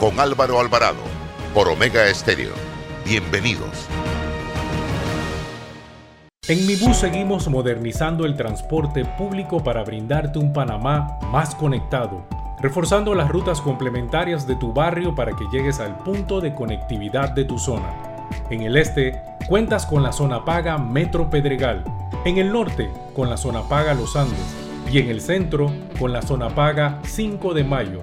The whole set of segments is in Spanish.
con Álvaro Alvarado por Omega Estéreo. Bienvenidos. En Mi Bus seguimos modernizando el transporte público para brindarte un Panamá más conectado, reforzando las rutas complementarias de tu barrio para que llegues al punto de conectividad de tu zona. En el este, cuentas con la zona paga Metro Pedregal, en el norte, con la zona paga Los Andes, y en el centro, con la zona paga 5 de Mayo,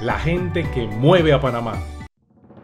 la gente que mueve a Panamá.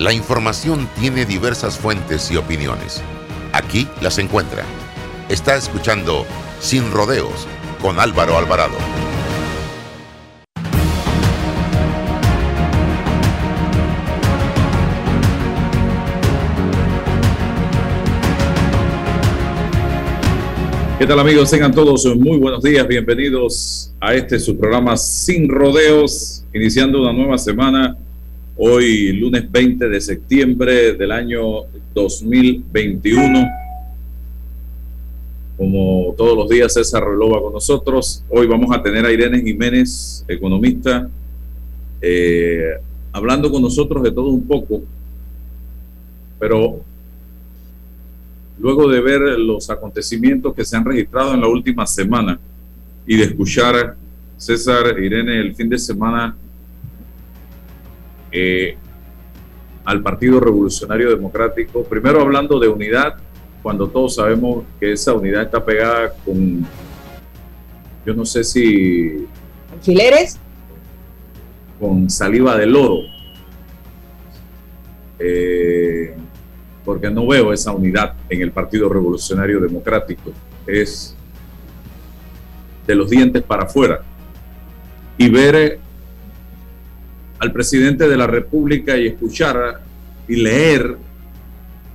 La información tiene diversas fuentes y opiniones. Aquí las encuentra. Está escuchando Sin Rodeos con Álvaro Alvarado. ¿Qué tal amigos? Tengan todos muy buenos días, bienvenidos a este su programa Sin Rodeos, iniciando una nueva semana Hoy, lunes 20 de septiembre del año 2021. Como todos los días, César Relova con nosotros. Hoy vamos a tener a Irene Jiménez, economista, eh, hablando con nosotros de todo un poco. Pero luego de ver los acontecimientos que se han registrado en la última semana y de escuchar César, Irene, el fin de semana eh, al Partido Revolucionario Democrático, primero hablando de unidad, cuando todos sabemos que esa unidad está pegada con, yo no sé si... ¿Alfileres? Con saliva de loro. Eh, porque no veo esa unidad en el Partido Revolucionario Democrático. Es de los dientes para afuera. Y ver al presidente de la República y escuchar y leer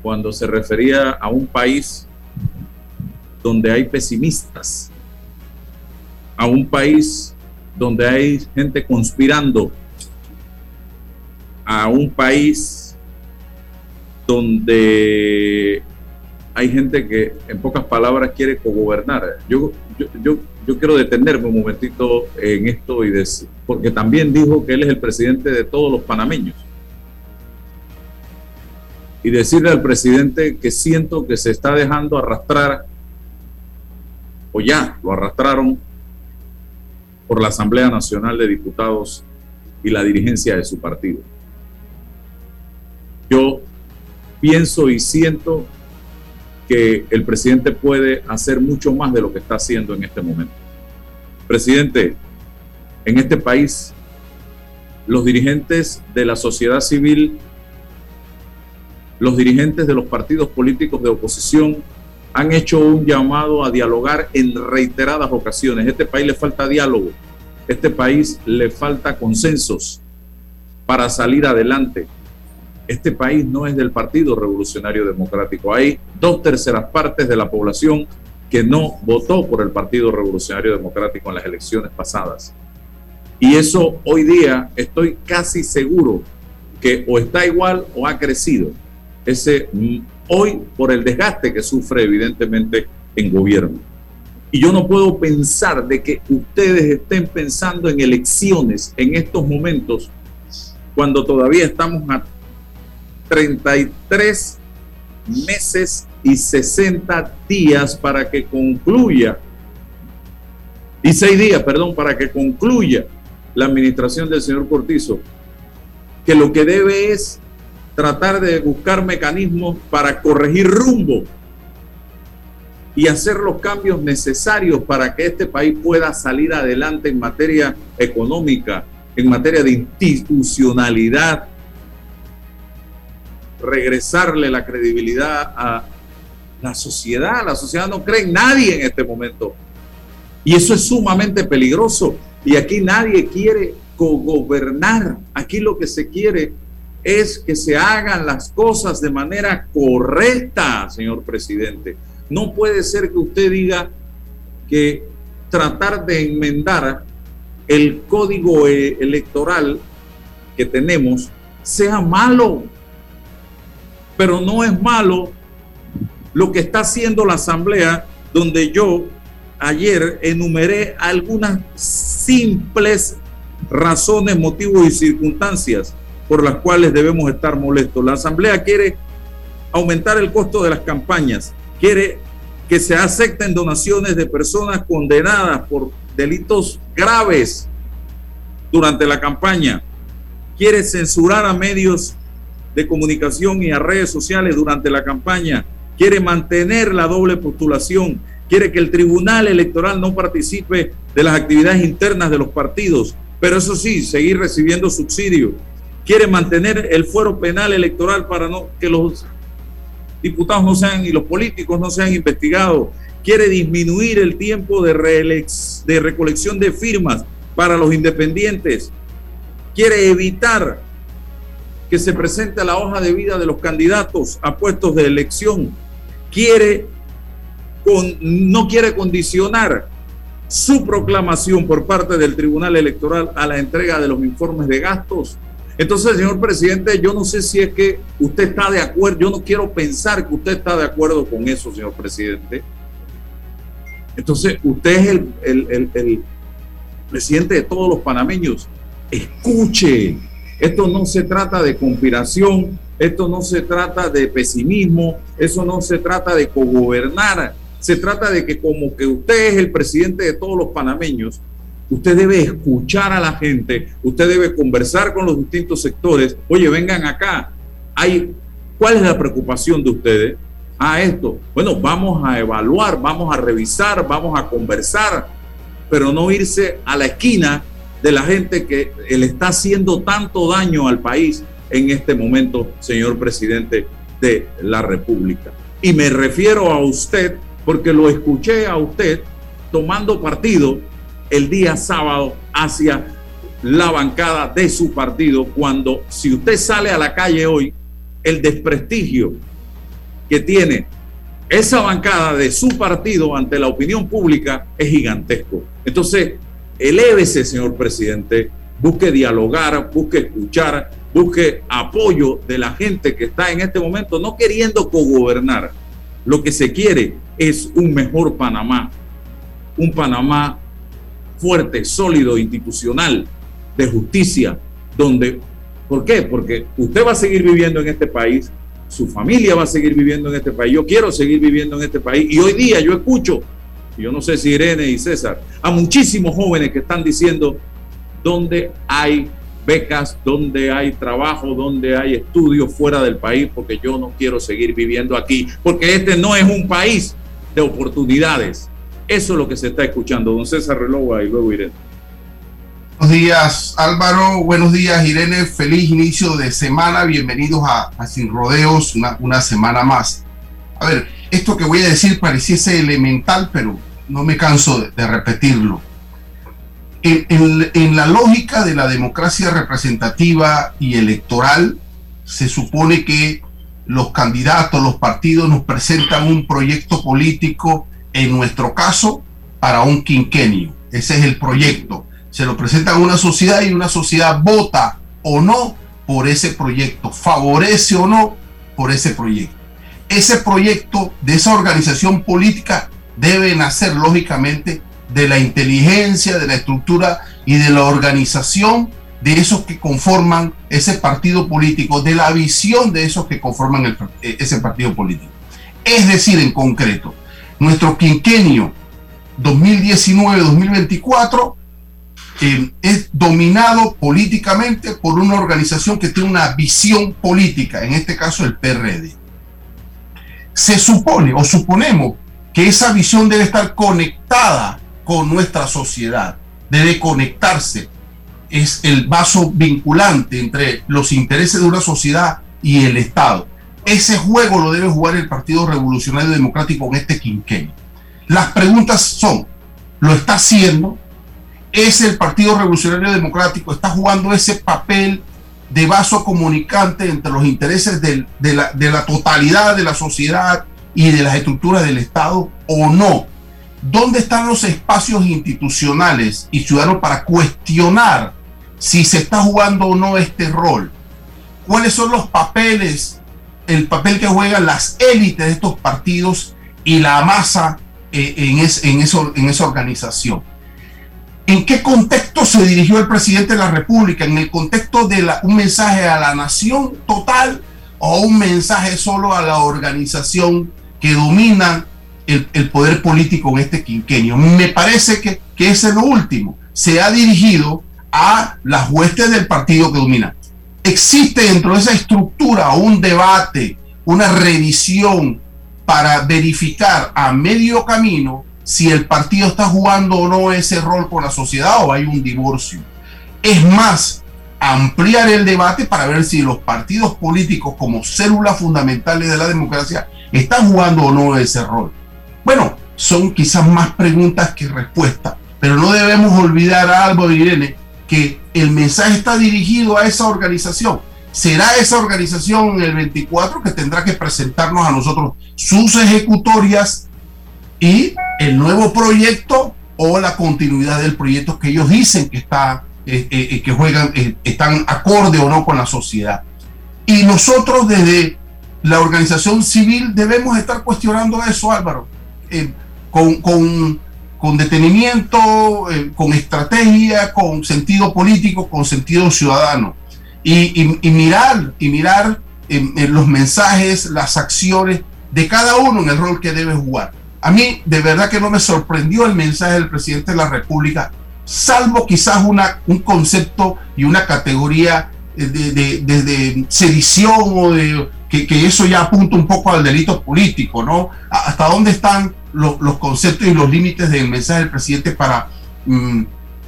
cuando se refería a un país donde hay pesimistas, a un país donde hay gente conspirando, a un país donde hay gente que en pocas palabras quiere cogobernar. Yo, yo, yo yo quiero detenerme un momentito en esto y decir, porque también dijo que él es el presidente de todos los panameños. Y decirle al presidente que siento que se está dejando arrastrar, o ya lo arrastraron por la Asamblea Nacional de Diputados y la dirigencia de su partido. Yo pienso y siento que el presidente puede hacer mucho más de lo que está haciendo en este momento. Presidente, en este país, los dirigentes de la sociedad civil, los dirigentes de los partidos políticos de oposición han hecho un llamado a dialogar en reiteradas ocasiones. Este país le falta diálogo, este país le falta consensos para salir adelante este país no es del Partido Revolucionario Democrático. Hay dos terceras partes de la población que no votó por el Partido Revolucionario Democrático en las elecciones pasadas. Y eso hoy día estoy casi seguro que o está igual o ha crecido. ese mm, hoy por el desgaste que sufre evidentemente en gobierno. Y yo no puedo pensar de que ustedes estén pensando en elecciones en estos momentos cuando todavía estamos a 33 meses y 60 días para que concluya, y seis días, perdón, para que concluya la administración del señor Cortizo, que lo que debe es tratar de buscar mecanismos para corregir rumbo y hacer los cambios necesarios para que este país pueda salir adelante en materia económica, en materia de institucionalidad, regresarle la credibilidad a la sociedad. La sociedad no cree en nadie en este momento. Y eso es sumamente peligroso. Y aquí nadie quiere gobernar. Aquí lo que se quiere es que se hagan las cosas de manera correcta, señor presidente. No puede ser que usted diga que tratar de enmendar el código eh, electoral que tenemos sea malo. Pero no es malo lo que está haciendo la Asamblea, donde yo ayer enumeré algunas simples razones, motivos y circunstancias por las cuales debemos estar molestos. La Asamblea quiere aumentar el costo de las campañas, quiere que se acepten donaciones de personas condenadas por delitos graves durante la campaña, quiere censurar a medios de comunicación y a redes sociales durante la campaña, quiere mantener la doble postulación, quiere que el Tribunal Electoral no participe de las actividades internas de los partidos, pero eso sí, seguir recibiendo subsidio, quiere mantener el fuero penal electoral para no que los diputados no sean y los políticos no sean investigados, quiere disminuir el tiempo de, de recolección de firmas para los independientes, quiere evitar que se presente la hoja de vida de los candidatos a puestos de elección, quiere con, no quiere condicionar su proclamación por parte del Tribunal Electoral a la entrega de los informes de gastos. Entonces, señor presidente, yo no sé si es que usted está de acuerdo, yo no quiero pensar que usted está de acuerdo con eso, señor presidente. Entonces, usted es el, el presidente de todos los panameños. Escuche, esto no se trata de conspiración, esto no se trata de pesimismo, eso no se trata de cogobernar, se trata de que como que usted es el presidente de todos los panameños, usted debe escuchar a la gente, usted debe conversar con los distintos sectores. Oye, vengan acá. Hay, ¿Cuál es la preocupación de ustedes? A esto. Bueno, vamos a evaluar, vamos a revisar, vamos a conversar, pero no irse a la esquina de la gente que le está haciendo tanto daño al país en este momento, señor presidente de la República. Y me refiero a usted porque lo escuché a usted tomando partido el día sábado hacia la bancada de su partido, cuando si usted sale a la calle hoy, el desprestigio que tiene esa bancada de su partido ante la opinión pública es gigantesco. Entonces, elévese, señor presidente, busque dialogar, busque escuchar, busque apoyo de la gente que está en este momento no queriendo cogobernar. Lo que se quiere es un mejor Panamá, un Panamá fuerte, sólido, institucional, de justicia, donde, ¿por qué? Porque usted va a seguir viviendo en este país, su familia va a seguir viviendo en este país, yo quiero seguir viviendo en este país y hoy día yo escucho, yo no sé si Irene y César, a muchísimos jóvenes que están diciendo dónde hay becas, donde hay trabajo, donde hay estudios fuera del país, porque yo no quiero seguir viviendo aquí, porque este no es un país de oportunidades. Eso es lo que se está escuchando. Don César Relova y luego Irene. Buenos días Álvaro, buenos días Irene, feliz inicio de semana, bienvenidos a, Sin Rodeos, una, semana más. A ver, esto que voy a decir pareciese elemental, pero no me canso de repetirlo en, la lógica de la democracia representativa y electoral, se supone que los candidatos, los partidos nos presentan un proyecto político, en nuestro caso, para un quinquenio. Ese es el proyecto. Se lo presentan a una sociedad y una sociedad vota o no por ese proyecto, favorece o no por ese proyecto. Ese proyecto de esa organización política debe nacer lógicamente de la inteligencia, de la estructura y de la organización de esos que conforman ese partido político, de la visión de esos que conforman eh, ese partido político. Es decir, en concreto, nuestro quinquenio 2019-2024 eh, es dominado políticamente por una organización que tiene una visión política, en este caso el PRD. Se supone o suponemos que esa visión debe estar conectada con nuestra sociedad, debe conectarse. Es el vaso vinculante entre los intereses de una sociedad y el Estado. Ese juego lo debe jugar el Partido Revolucionario Democrático en este quinquenio. Las preguntas son, ¿lo está haciendo? ¿Es el Partido Revolucionario Democrático? ¿Está jugando ese papel de vaso comunicante entre los intereses de, la, totalidad de la sociedad y de las estructuras del Estado o no? ¿Dónde están los espacios institucionales y ciudadanos para cuestionar si se está jugando o no este rol? ¿Cuáles son los papeles, el papel que juegan las élites de estos partidos y la masa eh, en esa organización? ¿En qué contexto se dirigió el presidente de la República? ¿En el contexto de un mensaje a la nación total o un mensaje solo a la organización que domina el, poder político en este quinquenio. Me parece que, que ese es lo último. Se ha dirigido a las huestes del partido que domina. Existe dentro de esa estructura un debate, una revisión para verificar a medio camino si el partido está jugando o no ese rol con la sociedad o hay un divorcio. Es más, ampliar el debate para ver si los partidos políticos como células fundamentales de la democracia están jugando o no ese rol. Bueno, son quizás más preguntas que respuestas, pero no debemos olvidar a Álvaro Irene que el mensaje está dirigido a esa organización. Será esa organización el 24 que tendrá que presentarnos a nosotros sus ejecutorias y el nuevo proyecto o la continuidad del proyecto que ellos dicen que está eh, eh, eh, que juegan están acorde o no con la sociedad. Y nosotros desde la organización civil debemos estar cuestionando eso, Álvaro. Eh, con, con, detenimiento, eh, con estrategia, con sentido político, con sentido ciudadano. Y, mirar, y mirar los mensajes, las acciones de cada uno en el rol que debe jugar. A mí de verdad que no me sorprendió el mensaje del presidente de la República, salvo quizás una, un concepto y una categoría de, de, de sedición o de que, eso ya apunta un poco al delito político, ¿no? ¿Hasta dónde están los, conceptos y los límites del mensaje del presidente para mm,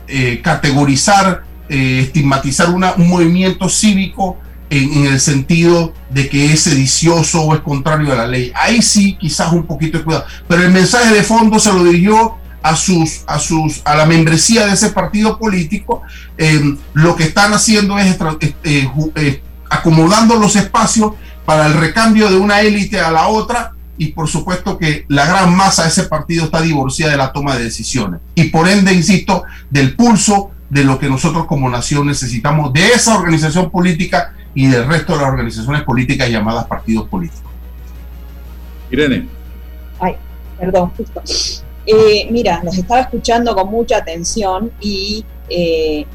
eh, categorizar, eh, estigmatizar un movimiento cívico en, el sentido de que es sedicioso o es contrario a la ley? Ahí sí, quizás un poquito de cuidado, pero el mensaje de fondo se lo dirigió a sus, a sus, a la membresía de ese partido político, eh, lo que están haciendo es acomodando los espacios para el recambio de una élite a la otra. Y por supuesto que la gran masa de ese partido está divorciada de la toma de decisiones. Y por ende, insisto, del pulso de lo que nosotros como nación necesitamos de esa organización política y del resto de las organizaciones políticas llamadas partidos políticos. Irene. Ay, perdón, justo. Eh, mira, nos estaba escuchando con mucha atención y eh,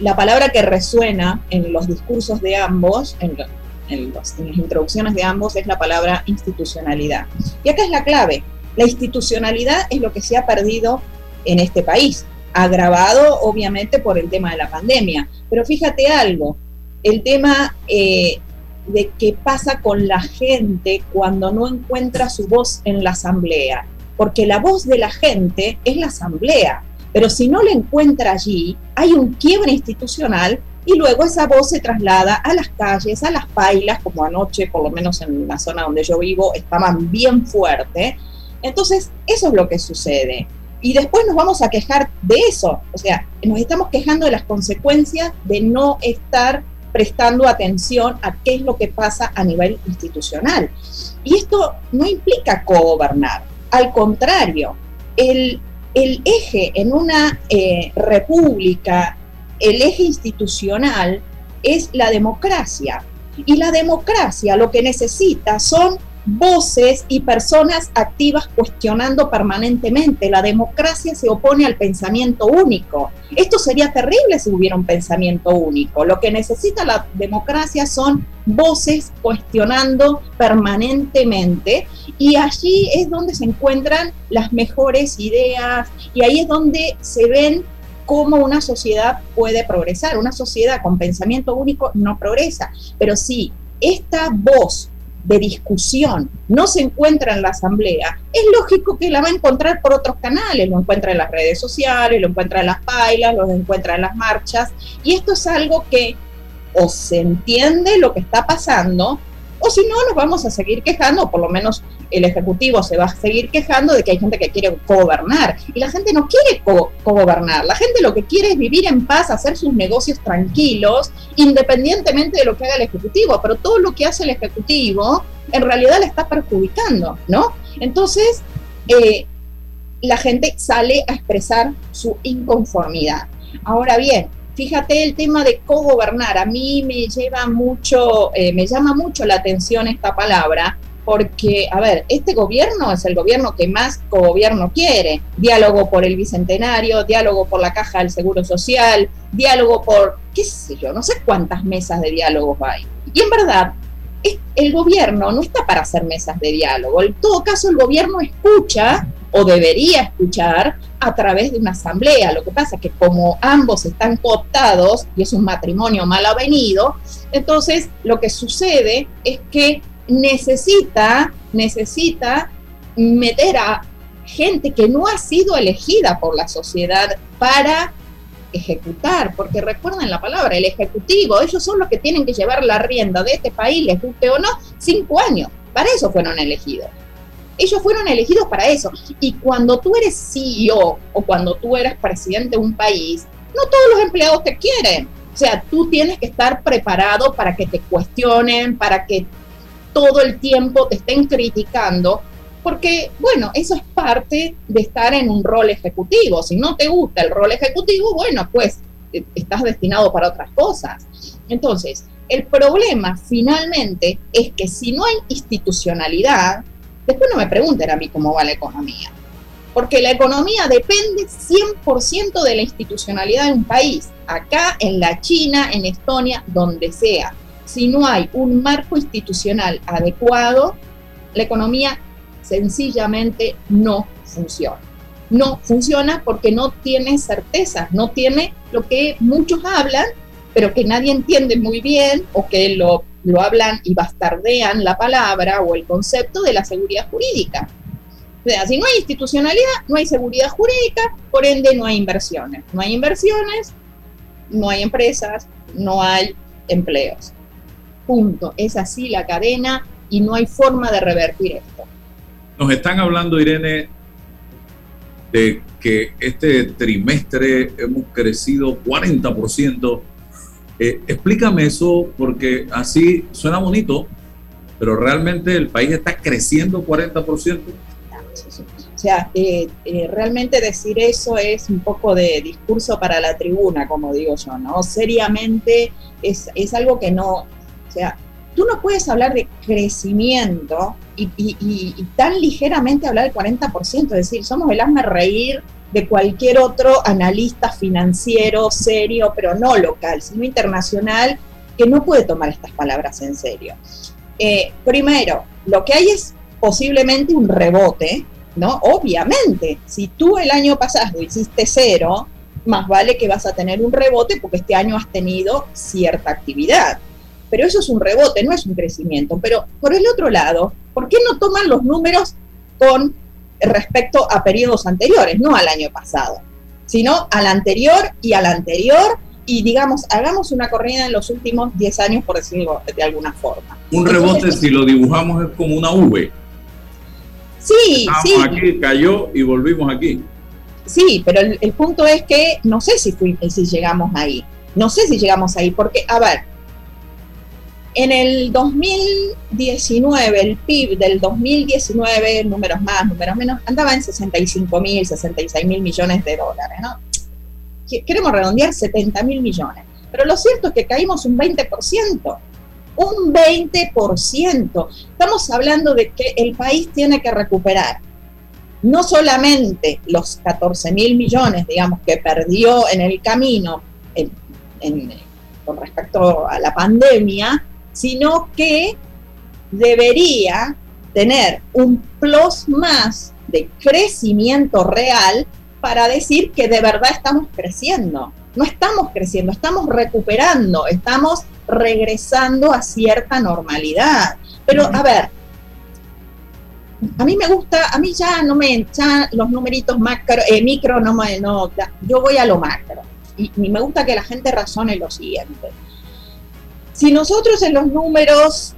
la palabra que resuena en los discursos de ambos, en, en, las introducciones de ambos es la palabra institucionalidad. Y acá es la clave. La institucionalidad es lo que se ha perdido en este país, agravado obviamente por el tema de la pandemia. Pero fíjate algo, el tema eh, de qué pasa con la gente cuando no encuentra su voz en la asamblea, porque la voz de la gente es la asamblea, pero si no la encuentra allí, hay un quiebre institucional y luego esa voz se traslada a las calles, a las pailas, como anoche, por lo menos en la zona donde yo vivo, estaban bien fuerte. Entonces, eso es lo que sucede. Y después nos vamos a quejar de eso, o sea, nos estamos quejando de las consecuencias de no estar prestando atención a qué es lo que pasa a nivel institucional. Y esto no implica co-gobernar, al contrario, el, el eje en una eh, república el eje institucional es la democracia. Y la democracia lo que necesita son voces y personas activas cuestionando permanentemente. La democracia se opone al pensamiento único. Esto sería terrible si hubiera un pensamiento único. Lo que necesita la democracia son voces cuestionando permanentemente y allí es donde se encuentran las mejores ideas y ahí es donde se ven cómo una sociedad puede progresar. Una sociedad con pensamiento único no progresa, pero si esta voz de discusión no se encuentra en la asamblea, es lógico que la va a encontrar por otros canales, lo encuentra en las redes sociales, lo encuentra en las pailas, lo encuentra en las marchas, y esto es algo que o se entiende lo que está pasando, o si no, nos vamos a seguir quejando, por lo menos el Ejecutivo se va a seguir quejando de que hay gente que quiere gobernar. Y la gente no quiere co-gobernar. La gente lo que quiere es vivir en paz, hacer sus negocios tranquilos, independientemente de lo que haga el Ejecutivo. Pero todo lo que hace el Ejecutivo en realidad le está perjudicando, ¿no? Entonces, eh, la gente sale a expresar su inconformidad. Ahora bien, fíjate el tema de co-gobernar. A mí me lleva mucho, eh, me llama mucho la atención esta palabra, porque, a ver, este gobierno es el gobierno que más co-gobierno quiere. Diálogo por el Bicentenario, diálogo por la Caja del Seguro Social, diálogo por, qué sé yo, no sé cuántas mesas de diálogos hay. Y en verdad, el gobierno no está para hacer mesas de diálogo. En todo caso, el gobierno escucha o debería escuchar a través de una asamblea. Lo que pasa es que como ambos están cooptados y es un matrimonio mal avenido, entonces lo que sucede es que necesita, necesita meter a gente que no ha sido elegida por la sociedad para ejecutar, porque recuerden la palabra, el ejecutivo, ellos son los que tienen que llevar la rienda de este país, les guste o no, cinco años, para eso fueron elegidos. Ellos fueron elegidos para eso. Y cuando tú eres CEO o cuando tú eres presidente de un país, no todos los empleados te quieren. O sea, tú tienes que estar preparado para que te cuestionen, para que todo el tiempo te estén criticando, porque, bueno, eso es parte de estar en un rol ejecutivo. Si no te gusta el rol ejecutivo, bueno, pues eh, estás destinado para otras cosas. Entonces, el problema finalmente es que si no hay institucionalidad, después no me pregunten a mí cómo va la economía, porque la economía depende 100% de la institucionalidad de un país, acá, en la China, en Estonia, donde sea si no hay un marco institucional adecuado, la economía sencillamente no funciona. No funciona porque no tiene certeza, no tiene lo que muchos hablan, pero que nadie entiende muy bien o que lo, lo hablan y bastardean la palabra o el concepto de la seguridad jurídica. O sea, si no hay institucionalidad, no hay seguridad jurídica, por ende no hay inversiones. No hay inversiones, no hay empresas, no hay empleos. Punto. Es así la cadena y no hay forma de revertir esto. Nos están hablando, Irene, de que este trimestre hemos crecido 40%. Eh, explícame eso porque así suena bonito, pero realmente el país está creciendo 40%. O sea, eh, eh, realmente decir eso es un poco de discurso para la tribuna, como digo yo, ¿no? Seriamente es, es algo que no, sea, tú no puedes hablar de crecimiento y, tan ligeramente hablar del 40%, es decir, somos el hazme reír de cualquier otro analista financiero serio, pero no local, sino internacional, que no puede tomar estas palabras en serio. Eh, primero, lo que hay es posiblemente un rebote, ¿no? Obviamente, si tú el año pasado hiciste cero, más vale que vas a tener un rebote porque este año has tenido cierta actividad pero eso es un rebote, no es un crecimiento. Pero por el otro lado, ¿por qué no toman los números con respecto a periodos anteriores, no al año pasado, sino al anterior y al anterior? Y digamos, hagamos una corrida en los últimos 10 años, por decirlo de alguna forma. Un rebote, si lo dibujamos, es como una V. Sí, sí. aquí, cayó y volvimos aquí. Sí, pero el, punto es que no sé si, si llegamos ahí. No sé si llegamos ahí, porque, a ver, en el 2019, el PIB del 2019, números más, números menos, andaba en 65 mil, 66 mil millones de dólares, ¿no? Queremos redondear 70 mil millones. Pero lo cierto es que caímos un 20%. un 20%. Estamos hablando de que el país tiene que recuperar no solamente los 14 mil millones, digamos, que perdió en el camino con respecto a la pandemia, sino que debería tener un plus más de crecimiento real para decir que de verdad estamos creciendo. No estamos creciendo, estamos recuperando, estamos regresando a cierta normalidad. Pero a ver, a mí me gusta, a mí ya no me, ya los numeritos macro, eh, micro no me, no, yo voy a lo macro. Y, me gusta que la gente razone lo siguiente. Si nosotros en los números,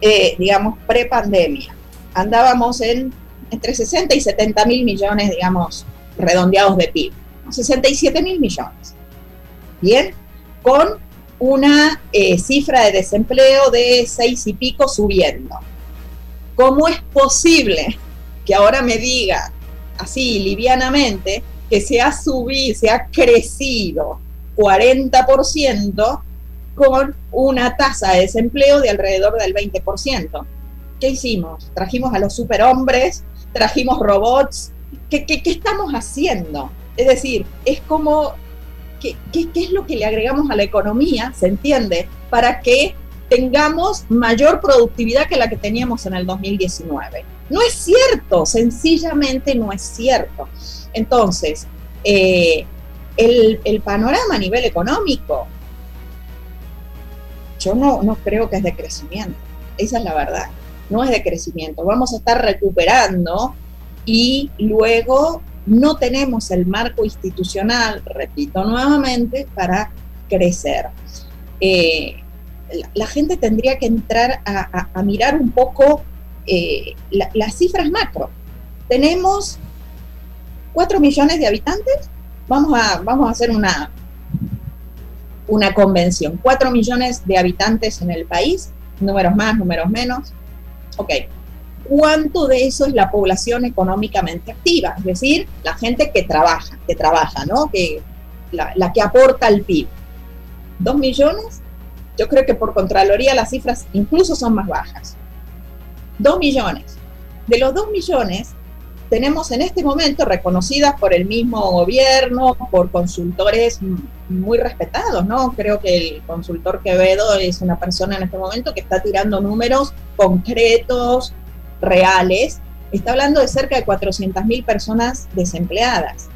eh, digamos, pre-pandemia, andábamos en entre 60 y 70 mil millones, digamos, redondeados de PIB, 67 mil millones. Bien, con una eh, cifra de desempleo de 6 y pico subiendo ¿Cómo es posible que ahora me diga así livianamente que se ha subido, se ha crecido 40% con una tasa de desempleo de alrededor del 20%? ¿Qué hicimos? Trajimos a los superhombres, trajimos robots. ¿Qué, qué, estamos haciendo? Es decir, es como, ¿qué, ¿qué, es lo que le agregamos a la economía? ¿Se entiende? Para que tengamos mayor productividad que la que teníamos en el 2019. No es cierto, sencillamente no es cierto. Entonces, eh, el, panorama a nivel económico, yo no, no creo que es de crecimiento, esa es la verdad, no es de crecimiento. Vamos a estar recuperando y luego no tenemos el marco institucional, repito nuevamente, para crecer. Eh, la, gente tendría que entrar a, mirar un poco eh, las cifras macro. Tenemos 4 millones de habitantes, vamos a, vamos a hacer una, una convención. 4 millones de habitantes en el país, números más, números menos. Ok, ¿cuánto de eso es la población económicamente activa? Es decir, la gente que trabaja, que trabaja, ¿no? Que, la, la que aporta al PIB. ¿Dos millones? Yo creo que por Contraloría las cifras incluso son más bajas. Dos millones. De los dos millones, tenemos en este momento reconocidas por el mismo gobierno, por consultores muy respetados, ¿no? Creo que el consultor Quevedo es una persona en este momento que está tirando números concretos, reales. Está hablando de cerca de 400.000 personas desempleadas.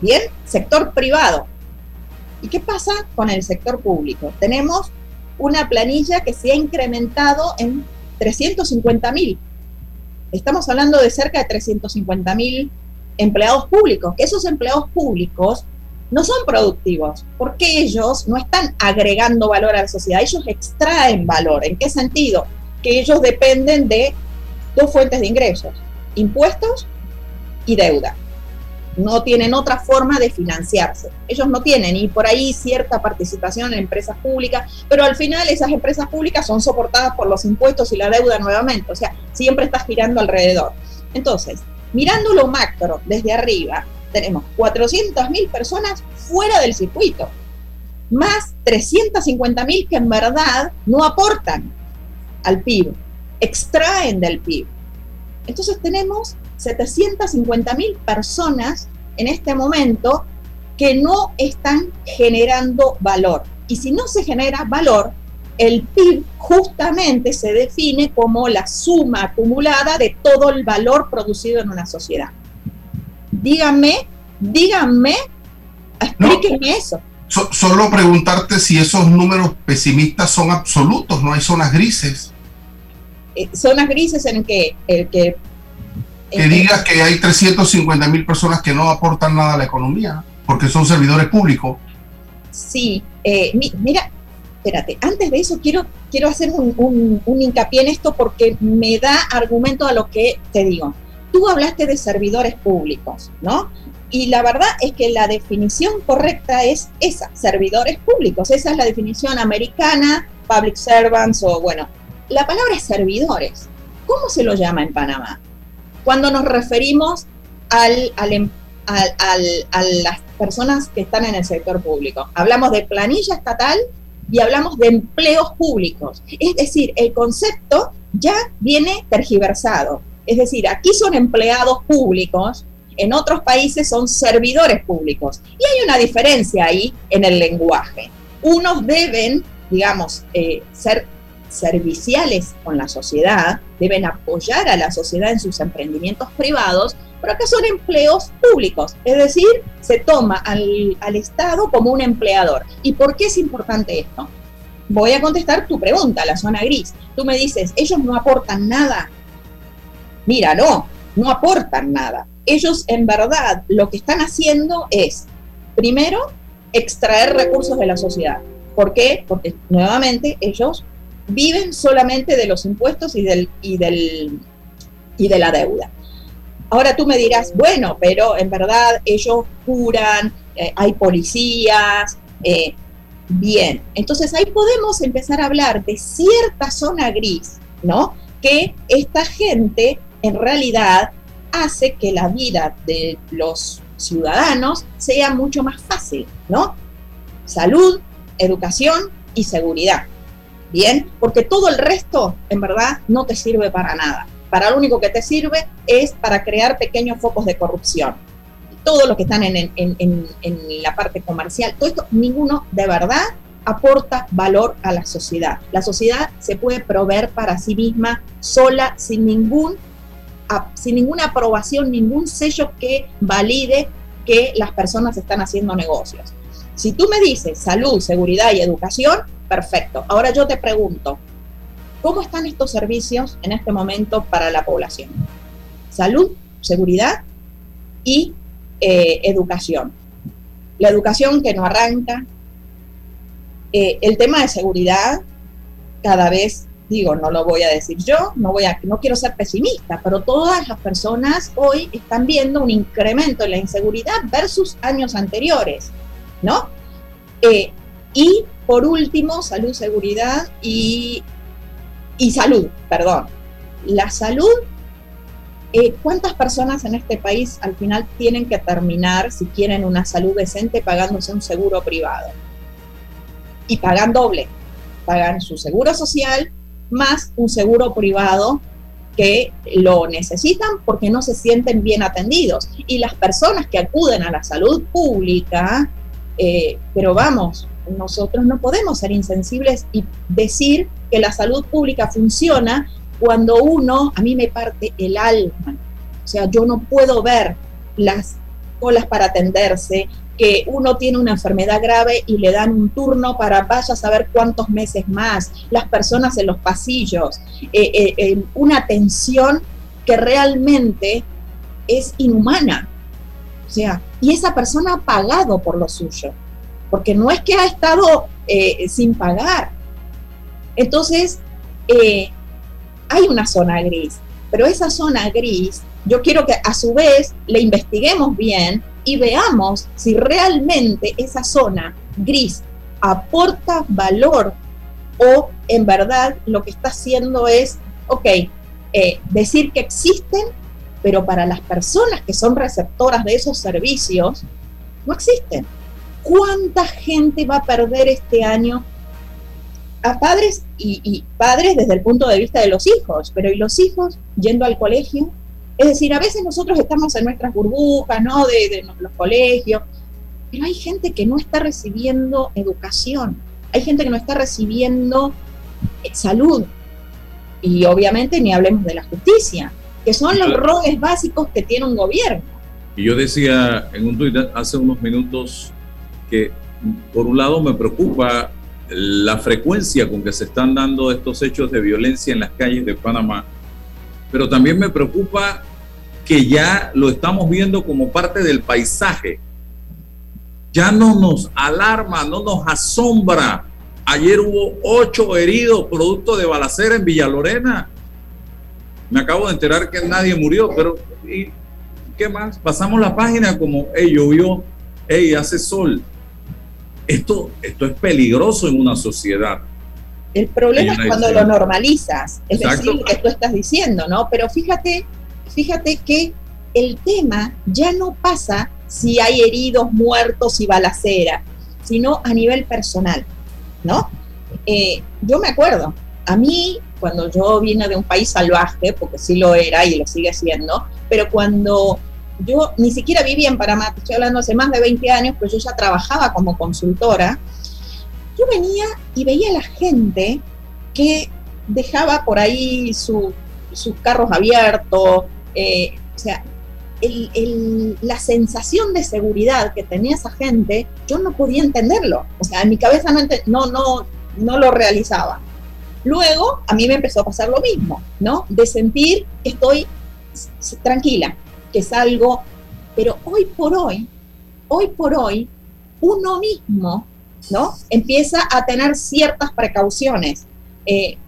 Bien, sector privado, ¿Y qué pasa con el sector público? Tenemos una planilla que se ha incrementado en 350 mil. Estamos hablando de cerca de 350 mil empleados públicos. Esos empleados públicos no son productivos porque ellos no están agregando valor a la sociedad, ellos extraen valor. ¿En qué sentido? Que ellos dependen de dos fuentes de ingresos, impuestos y deuda no tienen otra forma de financiarse. Ellos no tienen y por ahí cierta participación en empresas públicas, pero al final esas empresas públicas son soportadas por los impuestos y la deuda nuevamente, o sea, siempre está girando alrededor. Entonces, mirando lo macro desde arriba, tenemos 400.000 personas fuera del circuito, más 350.000 que en verdad no aportan al PIB, extraen del PIB. Entonces tenemos 750 mil personas en este momento que no están generando valor. Y si no se genera valor, el PIB justamente se define como la suma acumulada de todo el valor producido en una sociedad. Díganme, díganme, explíquenme eso. solo preguntarte si esos números pesimistas son absolutos, no hay zonas grises. Eh, zonas grises en que el que que diga que hay 350 mil personas que no aportan nada a la economía porque son servidores públicos. Sí, eh, mira, espérate, antes de eso quiero, quiero hacer un, un, hincapié en esto porque me da argumento a lo que te digo. Tú hablaste de servidores públicos, ¿no? Y la verdad es que la definición correcta es esa, servidores públicos. Esa es la definición americana, public servants o bueno, la palabra es servidores. ¿Cómo se lo llama en Panamá? Cuando nos referimos em, al, a las personas que están en el sector público. Hablamos de planilla estatal y hablamos de empleos públicos. Es decir, el concepto ya viene tergiversado. Es decir, aquí son empleados públicos, en otros países son servidores públicos. Y hay una diferencia ahí en el lenguaje. Unos deben, digamos, eh, ser serviciales con la sociedad, deben apoyar a la sociedad en sus emprendimientos privados, pero acá son empleos públicos, es decir, se toma al, al Estado como un empleador. ¿Y por qué es importante esto? Voy a contestar tu pregunta, la zona gris. Tú me dices, ellos no aportan nada. Mira, no, no aportan nada. Ellos en verdad lo que están haciendo es, primero, extraer recursos de la sociedad. ¿Por qué? Porque nuevamente ellos viven solamente de los impuestos y, del, y, del, y de la deuda. Ahora tú me dirás, bueno, pero en verdad ellos curan, eh, hay policías, eh, bien. Entonces ahí podemos empezar a hablar de cierta zona gris, ¿no? Que esta gente en realidad hace que la vida de los ciudadanos sea mucho más fácil, ¿no? Salud, educación y seguridad. Bien, porque todo el resto, en verdad, no te sirve para nada. Para lo único que te sirve es para crear pequeños focos de corrupción. Todos los que están en, la parte comercial, todo esto, ninguno de verdad aporta valor a la sociedad. La sociedad se puede proveer para sí misma sola, sin ningún sin ninguna aprobación, ningún sello que valide que las personas están haciendo negocios. Si tú me dices salud, seguridad y educación, perfecto. Ahora yo te pregunto, ¿cómo están estos servicios en este momento para la población? Salud, seguridad y eh, educación. La educación que no arranca, eh, el tema de seguridad cada vez digo, no lo voy a decir yo, no, voy a, no quiero ser pesimista, pero todas las personas hoy están viendo un incremento en la inseguridad versus años anteriores, ¿no? Eh, y por último, salud, seguridad y, y salud, perdón. La salud, eh, ¿cuántas personas en este país al final tienen que terminar, si quieren una salud decente, pagándose un seguro privado? Y pagan doble, pagan su seguro social más un seguro privado que lo necesitan porque no se sienten bien atendidos. Y las personas que acuden a la salud pública, eh, pero vamos, nosotros no podemos ser insensibles y decir que la salud pública funciona cuando uno, a mí me parte el alma. O sea, yo no puedo ver las colas para atenderse, que uno tiene una enfermedad grave y le dan un turno para vaya a saber cuántos meses más, las personas en los pasillos, eh, eh, una atención que realmente es inhumana. O sea, y esa persona ha pagado por lo suyo, porque no es que ha estado eh, sin pagar. Entonces, hay una zona gris, pero esa zona gris, yo quiero que a su vez le investiguemos bien y veamos si realmente esa zona gris aporta valor o en verdad lo que está haciendo es, ok, eh, decir que existen, pero para las personas que son receptoras de esos servicios, no existen. ¿Cuánta gente va a perder este año a padres y, y, padres desde el punto de vista de los hijos, pero ¿y los hijos yendo al colegio? Es decir, a veces nosotros estamos en nuestras burbujas, ¿no? De, los colegios, pero hay gente que no está recibiendo educación, hay gente que no está recibiendo eh, salud, y obviamente ni hablemos de la justicia, que son los roles básicos que tiene un gobierno. Y yo decía en un tuit hace unos minutos que por un lado me preocupa la frecuencia con que se están dando estos hechos de violencia en las calles de Panamá, pero también me preocupa que ya lo estamos viendo como parte del paisaje. Ya no nos alarma, no nos asombra. Ayer hubo ocho heridos producto de balacera en Villalorena. Me acabo de enterar que nadie murió, pero ¿y qué más? Pasamos la página como, hey, llovió, hey, hace sol. Esto, esto es peligroso en una sociedad. El problema es cuando lo normalizas, es decir, lo que tú estás diciendo, ¿no? Pero fíjate fíjate que el tema ya no pasa si hay heridos, muertos y balacera, sino a nivel personal. ¿no? Eh, yo me acuerdo, a mí, cuando yo vine de un país salvaje, porque sí lo era y lo sigue siendo, pero cuando yo ni siquiera vivía en Panamá, estoy hablando hace más de 20 años, pero yo ya trabajaba como consultora, yo venía y veía a la gente que dejaba por ahí sus carros abiertos, eh, o sea, la sensación de seguridad que tenía esa gente, yo no podía entenderlo. O sea, en mi cabeza no, no, no, no lo realizaba. Luego, a mí me empezó a pasar lo mismo, ¿no? De sentir que estoy tranquila, que salgo, pero hoy por hoy, hoy por hoy, uno mismo, ¿no? Empieza a tener ciertas precauciones. Eh,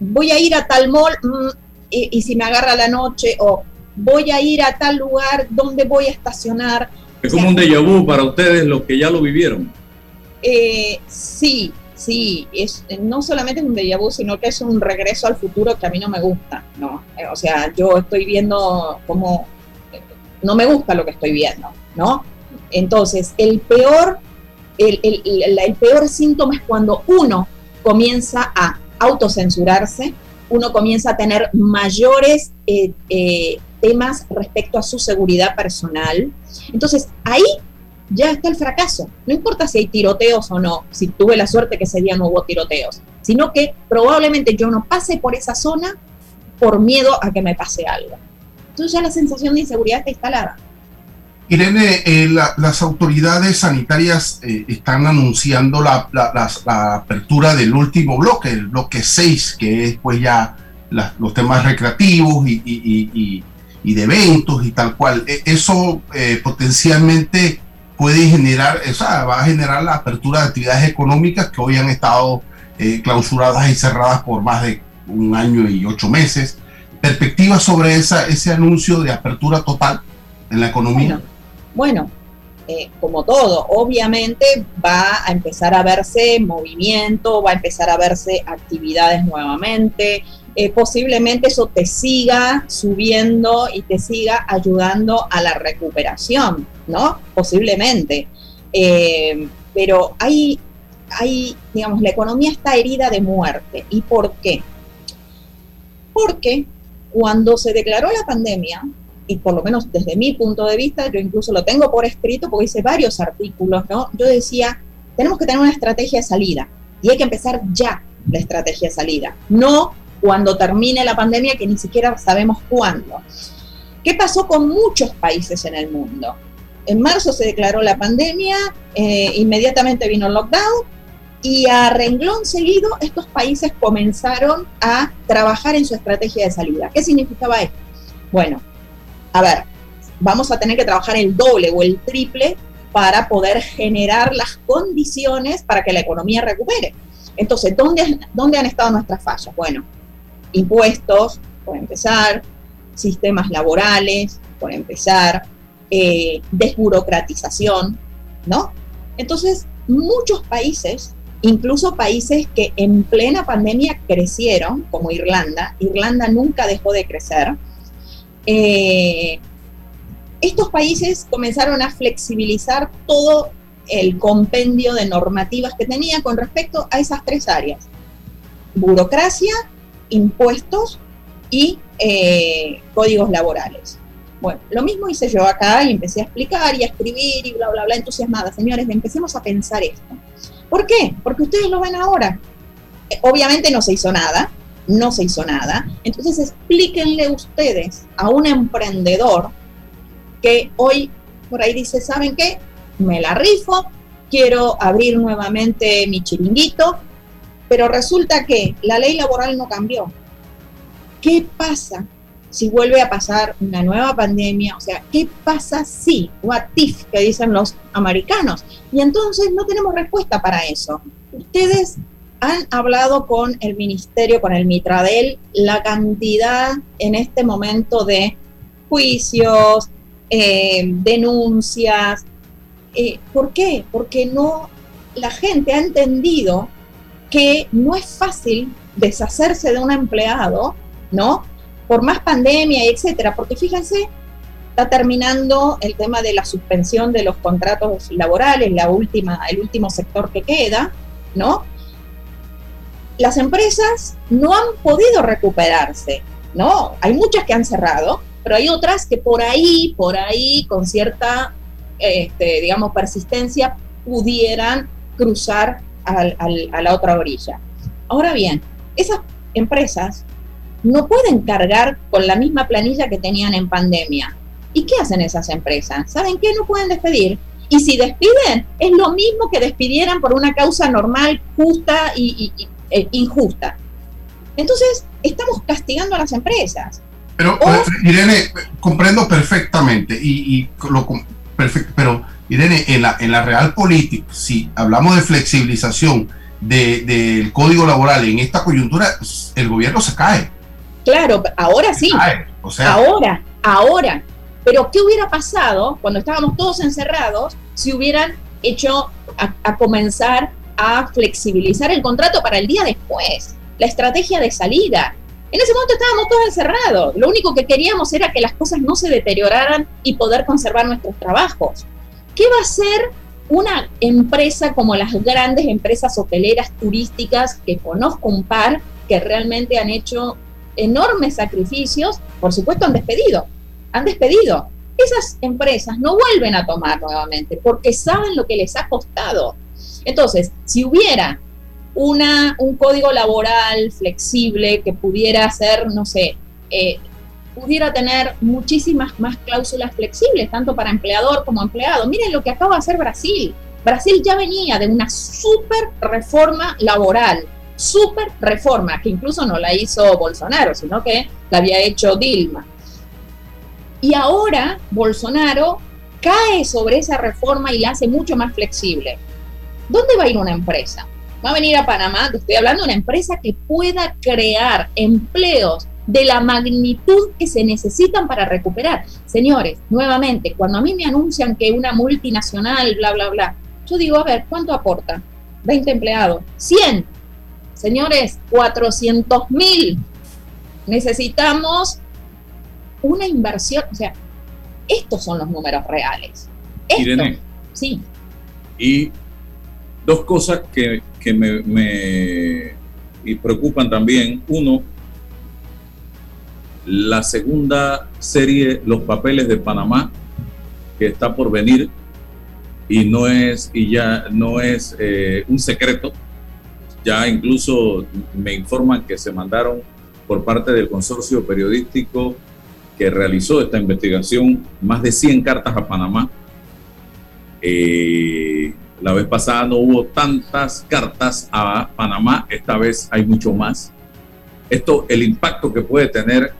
voy a ir a tal mall mm, y, si me agarra la noche o voy a ir a tal lugar donde voy a estacionar. Es como un déjà vu para ustedes los que ya lo vivieron. Eh, sí, sí, es, no solamente es un déjà vu, sino que es un regreso al futuro que a mí no me gusta, ¿no? Eh, o sea, yo estoy viendo como, no me gusta lo que estoy viendo, ¿no? Entonces, el peor, el, el peor síntoma es cuando uno comienza a autocensurarse, uno comienza a tener mayores eh, eh, temas respecto a su seguridad personal. Entonces, ahí ya está el fracaso. No importa si hay tiroteos o no, si tuve la suerte que ese día no hubo tiroteos, sino que probablemente yo no pase por esa zona por miedo a que me pase algo. Entonces ya la sensación de inseguridad está instalada. Irene, eh, las autoridades sanitarias eh, están anunciando la, apertura del último bloque, el bloque 6, que es pues ya los temas recreativos y, de eventos y tal cual. E, eso eh, potencialmente puede generar, o sea, va a generar la apertura de actividades económicas que hoy han estado clausuradas y cerradas por más de un año y ocho meses. ¿Perspectivas sobre esa, ese anuncio de apertura total en la economía? Bueno, eh, como todo, obviamente va a empezar a verse movimiento, va a empezar a verse actividades nuevamente, eh, posiblemente eso te siga subiendo y te siga ayudando a la recuperación, ¿no? Posiblemente. Eh, pero hay, hay, digamos, la economía está herida de muerte. ¿Y por qué? Porque cuando se declaró la pandemia, y por lo menos desde mi punto de vista, yo incluso lo tengo por escrito porque hice varios artículos, ¿no? Yo decía, tenemos que tener una estrategia de salida y hay que empezar ya la estrategia de salida, no cuando termine la pandemia que ni siquiera sabemos cuándo. ¿Qué pasó con muchos países en el mundo? En marzo se declaró la pandemia, eh, inmediatamente vino el lockdown y a renglón seguido estos países comenzaron a trabajar en su estrategia de salida. ¿Qué significaba esto? Bueno, a ver, vamos a tener que trabajar el doble o el triple para poder generar las condiciones para que la economía recupere. Entonces, ¿dónde, dónde han estado nuestras fallas? Bueno, impuestos, por empezar, sistemas laborales, por empezar, eh, desburocratización, ¿no? Entonces, muchos países, incluso países que en plena pandemia crecieron, como Irlanda, Irlanda nunca dejó de crecer, eh, estos países comenzaron a flexibilizar todo el compendio de normativas que tenía con respecto a esas tres áreas. Burocracia, impuestos y eh, códigos laborales. Bueno, lo mismo hice yo acá y empecé a explicar y a escribir y bla, bla, bla, entusiasmada. Señores, empecemos a pensar esto. ¿Por qué? Porque ustedes lo ven ahora. Obviamente no se hizo nada, no se hizo nada. Entonces explíquenle ustedes a un emprendedor que hoy por ahí dice, ¿saben qué? Me la rifo, quiero abrir nuevamente mi chiringuito, pero resulta que la ley laboral no cambió. ¿Qué pasa si vuelve a pasar una nueva pandemia? O sea, ¿qué pasa si? What if, que dicen los americanos. Y entonces no tenemos respuesta para eso. Ustedes han hablado con el ministerio, con el Mitradel, la cantidad en este momento de juicios, eh, denuncias. Eh, ¿Por qué? Porque no, la gente ha entendido que no es fácil deshacerse de un empleado, ¿no? Por más pandemia, etcétera, porque fíjense, está terminando el tema de la suspensión de los contratos laborales, la última, el último sector que queda, ¿no? Las empresas no han podido recuperarse, ¿no? Hay muchas que han cerrado, pero hay otras que por ahí, por ahí, con cierta, este, digamos, persistencia, pudieran cruzar a la otra orilla. Ahora bien, esas empresas no pueden cargar con la misma planilla que tenían en pandemia. ¿Y qué hacen esas empresas? ¿Saben qué? No pueden despedir. Y si despiden, es lo mismo que despidieran por una causa normal, justa y, e injusta. Entonces, estamos castigando a las empresas. Pero, Irene, comprendo perfectamente y, lo perfecto, pero Irene, en la, en la real política, si hablamos de flexibilización del código laboral en esta coyuntura, el gobierno se cae. Claro, ahora sí. o sea, ahora, ahora. Pero ¿qué hubiera pasado cuando estábamos todos encerrados si hubieran hecho a, comenzar a flexibilizar el contrato para el día después? La estrategia de salida. En ese momento estábamos todos encerrados. Lo único que queríamos era que las cosas no se deterioraran y poder conservar nuestros trabajos. ¿Qué va a hacer una empresa como las grandes empresas hoteleras turísticas que conozco un par que realmente han hecho enormes sacrificios, por supuesto han despedido, han despedido. Esas empresas no vuelven a tomar nuevamente porque saben lo que les ha costado. Entonces, si hubiera una, un código laboral flexible que pudiera ser, no sé, eh, pudiera tener muchísimas más cláusulas flexibles, tanto para empleador como empleado. Miren lo que acaba de hacer Brasil. Brasil ya venía de una super reforma laboral super reforma, que incluso no la hizo Bolsonaro, sino que la había hecho Dilma. Y ahora Bolsonaro cae sobre esa reforma y la hace mucho más flexible. ¿Dónde va a ir una empresa? Va a venir a Panamá, estoy hablando de una empresa que pueda crear empleos de la magnitud que se necesitan para recuperar. Señores, nuevamente, cuando a mí me anuncian que una multinacional, bla, bla, bla, yo digo, a ver, ¿cuánto aporta? 20 empleados, 100, Señores, 400 mil. Necesitamos una inversión, o sea, estos son los números reales. Irene. Sí. Y dos cosas que, me, me preocupan también. Uno, la segunda serie, Los Papeles de Panamá, que está por venir y no es, y ya no es eh, un secreto ya incluso me informan que se mandaron por parte del consorcio periodístico que realizó esta investigación más de 100 cartas a Panamá. Eh, la vez pasada no hubo tantas cartas a Panamá, esta vez hay mucho más. Esto, el impacto que puede tener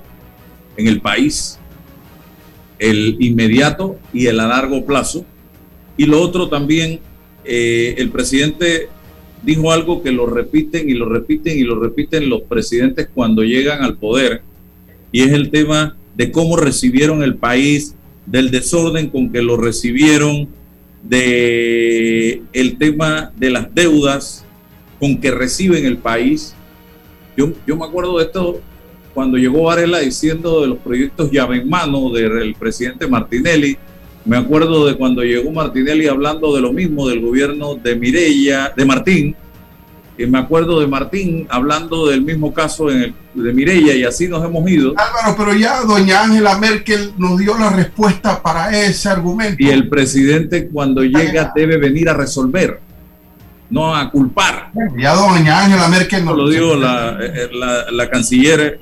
en el país, el inmediato y el a largo plazo. Y lo otro también, eh, el presidente dijo algo que lo repiten y lo repiten y lo repiten los presidentes cuando llegan al poder, y es el tema de cómo recibieron el país, del desorden con que lo recibieron, de el tema de las deudas con que reciben el país. Yo, yo me acuerdo de esto cuando llegó Varela diciendo de los proyectos llave en mano del presidente Martinelli. Me acuerdo de cuando llegó Martinelli hablando de lo mismo del gobierno de Mireya, de Martín, y me acuerdo de Martín hablando del mismo caso en de Mireya y así nos hemos ido. Álvaro, pero ya doña Angela Merkel nos dio la respuesta para ese argumento. Y el presidente cuando llega debe venir a resolver, no a culpar. Ya doña Angela Merkel nos lo dio la, eh, la, la, canciller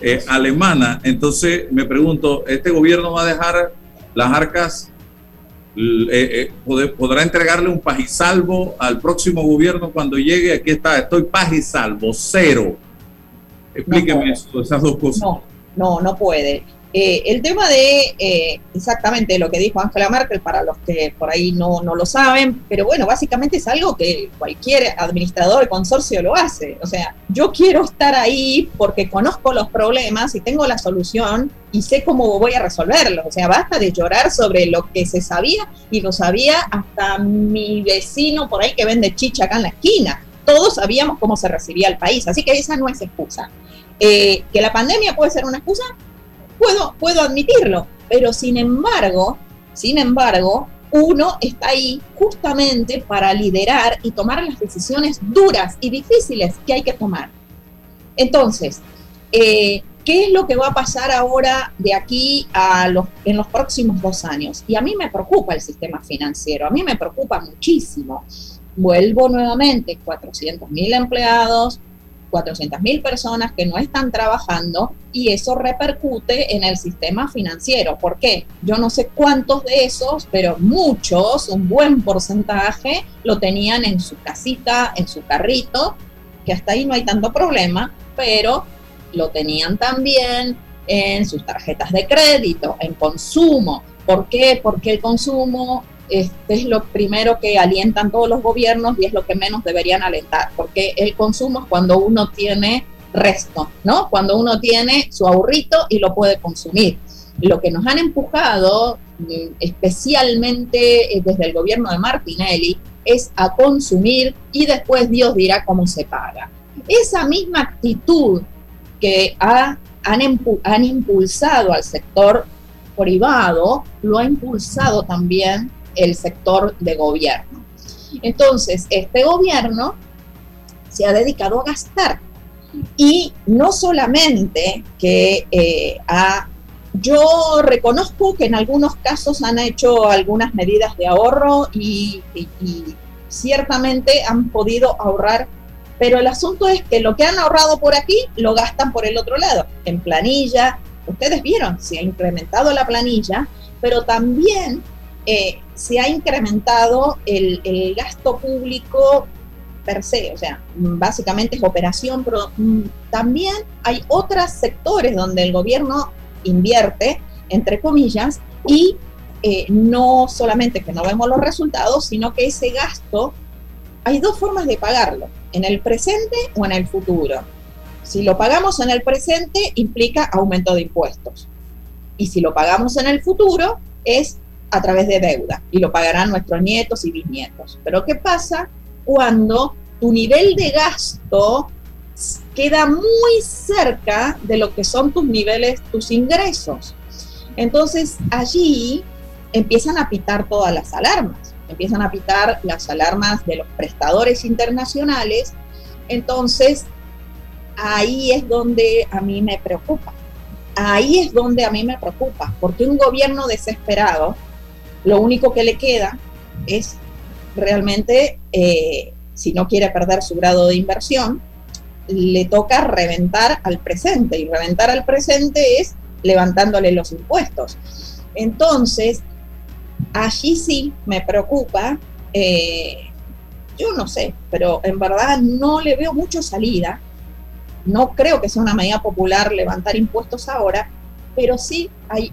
eh, alemana. Entonces me pregunto, ¿este gobierno va a dejar las arcas eh, eh podrá entregarle un paz y salvo al próximo gobierno cuando llegue. Aquí está, estoy paz y salvo, cero. Explíqueme esas dos cosas. No, no, no puede. Eh, el tema de eh, exactamente lo que dijo Angela Merkel, para los que por ahí no, no, lo saben, pero bueno, básicamente es algo que cualquier administrador de consorcio lo hace. O sea, yo quiero estar ahí porque conozco los problemas y tengo la solución y sé cómo voy a resolverlos. O sea, basta de llorar sobre lo que se sabía y lo sabía hasta mi vecino por ahí que vende chicha acá en la esquina. Todos sabíamos cómo se recibía el país, así que esa no es excusa. Eh, que la pandemia puede ser una excusa, puedo, puedo admitirlo, pero sin embargo, sin embargo, uno está ahí justamente para liderar y tomar las decisiones duras y difíciles que hay que tomar. Entonces, eh, ¿qué es lo que va a pasar ahora de aquí a los, en los próximos dos años? Y a mí me preocupa el sistema financiero, a mí me preocupa muchísimo. Vuelvo nuevamente, 400 mil empleados, 400 mil personas que no están trabajando y eso repercute en el sistema financiero. ¿Por qué? Yo no sé cuántos de esos, pero muchos, un buen porcentaje, lo tenían en su casita, en su carrito, que hasta ahí no hay tanto problema, pero lo tenían también en sus tarjetas de crédito, en consumo. ¿Por qué? Porque el consumo este es lo primero que alientan todos los gobiernos y es lo que menos deberían alentar, porque el consumo es cuando uno tiene resto, ¿no? Cuando uno tiene su ahorrito y lo puede consumir. Lo que nos han empujado, mm, especialmente eh, desde el gobierno de Martinelli, es a consumir y después Dios dirá cómo se paga. Esa misma actitud que ha, han, han impulsado al sector privado, lo ha impulsado también el sector de gobierno. Entonces, este gobierno se ha dedicado a gastar y no solamente que eh, Yo reconozco que en algunos casos han hecho algunas medidas de ahorro y, ciertamente han podido ahorrar, pero el asunto es que lo que han ahorrado por aquí lo gastan por el otro lado, en planilla. Ustedes vieron, se ha incrementado la planilla, pero también eh, se ha incrementado el, gasto público per se, o sea, básicamente es operación, pero mm, también hay otros sectores donde el gobierno invierte, entre comillas, y eh, no solamente que no vemos los resultados, sino que ese gasto, hay dos formas de pagarlo, en el presente o en el futuro. Si lo pagamos en el presente, implica aumento de impuestos. Y si lo pagamos en el futuro, es a través de deuda y lo pagarán nuestros nietos y bisnietos. Pero ¿qué pasa cuando tu nivel de gasto queda muy cerca de lo que son tus niveles, tus ingresos? Entonces allí empiezan a pitar todas las alarmas, empiezan a pitar las alarmas de los prestadores internacionales. Entonces ahí es donde a mí me preocupa. Ahí es donde a mí me preocupa, porque un gobierno desesperado lo único que le queda es realmente, eh, si no quiere perder su grado de inversión, le toca reventar al presente y reventar al presente es levantándole los impuestos. Entonces, allí sí me preocupa, eh, yo no sé, pero en verdad no le veo mucho salida. No creo que sea una medida popular levantar impuestos ahora, pero sí hay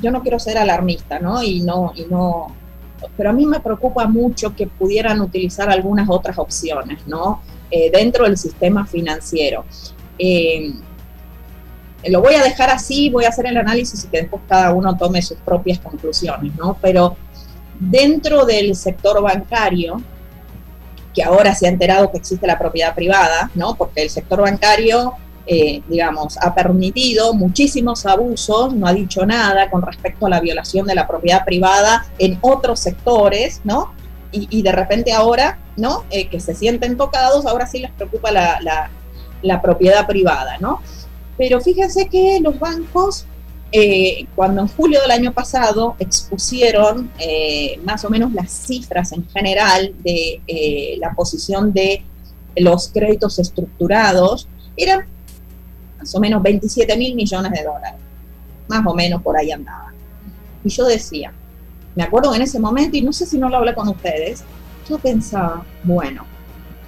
yo no quiero ser alarmista, ¿no? Y no, y no, pero a mí me preocupa mucho que pudieran utilizar algunas otras opciones, ¿no? Eh, dentro del sistema financiero. Eh, lo voy a dejar así, voy a hacer el análisis y que después cada uno tome sus propias conclusiones, ¿no? Pero dentro del sector bancario, que ahora se ha enterado que existe la propiedad privada, ¿no? Porque el sector bancario eh, digamos, ha permitido muchísimos abusos, no ha dicho nada con respecto a la violación de la propiedad privada en otros sectores, ¿no? Y, de repente ahora, ¿no? Eh, que se sienten tocados, ahora sí les preocupa la, propiedad privada, ¿no? Pero fíjense que los bancos, eh, cuando en julio del año pasado expusieron más o menos las cifras en general de la posición de los créditos estructurados, eran más o menos 27 mil millones de dólares. Más o menos por ahí andaba. Y yo decía, me acuerdo en ese momento, y no sé si no lo hablé con ustedes, yo pensaba, bueno,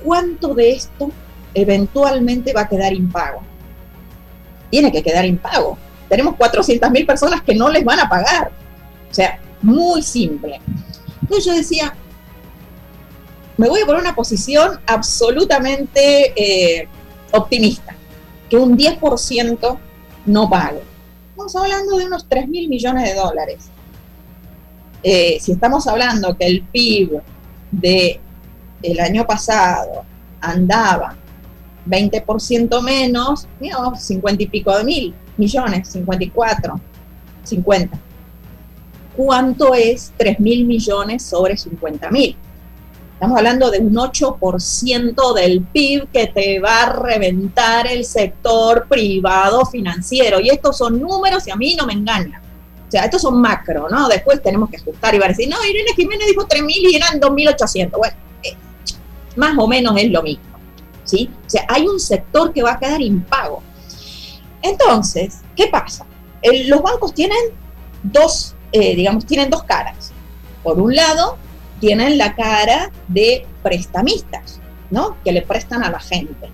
¿cuánto de esto eventualmente va a quedar impago? Tiene que quedar impago. Tenemos 400 mil personas que no les van a pagar. O sea, muy simple. Entonces yo decía, me voy a poner una posición absolutamente eh, optimista que un 10% no pague. Estamos hablando de unos 3 mil millones de dólares. Eh, si estamos hablando que el PIB de el año pasado andaba 20% menos, 50 y pico de mil millones, 54, 50. ¿cuánto es 3 mil millones sobre 50 mil? Estamos hablando de un 8% del PIB que te va a reventar el sector privado financiero. Y estos son números y a mí no me engañan. O sea, estos son macro, ¿no? Después tenemos que ajustar y va a decir, no, Irene Jiménez dijo 3.000 y eran 2.800. Bueno, eh, más o menos es lo mismo, ¿sí? O sea, hay un sector que va a quedar impago. Entonces, ¿qué pasa? los bancos tienen dos, eh, digamos, tienen dos caras. Por un lado, tienen la cara de prestamistas, ¿no? Que le prestan a la gente.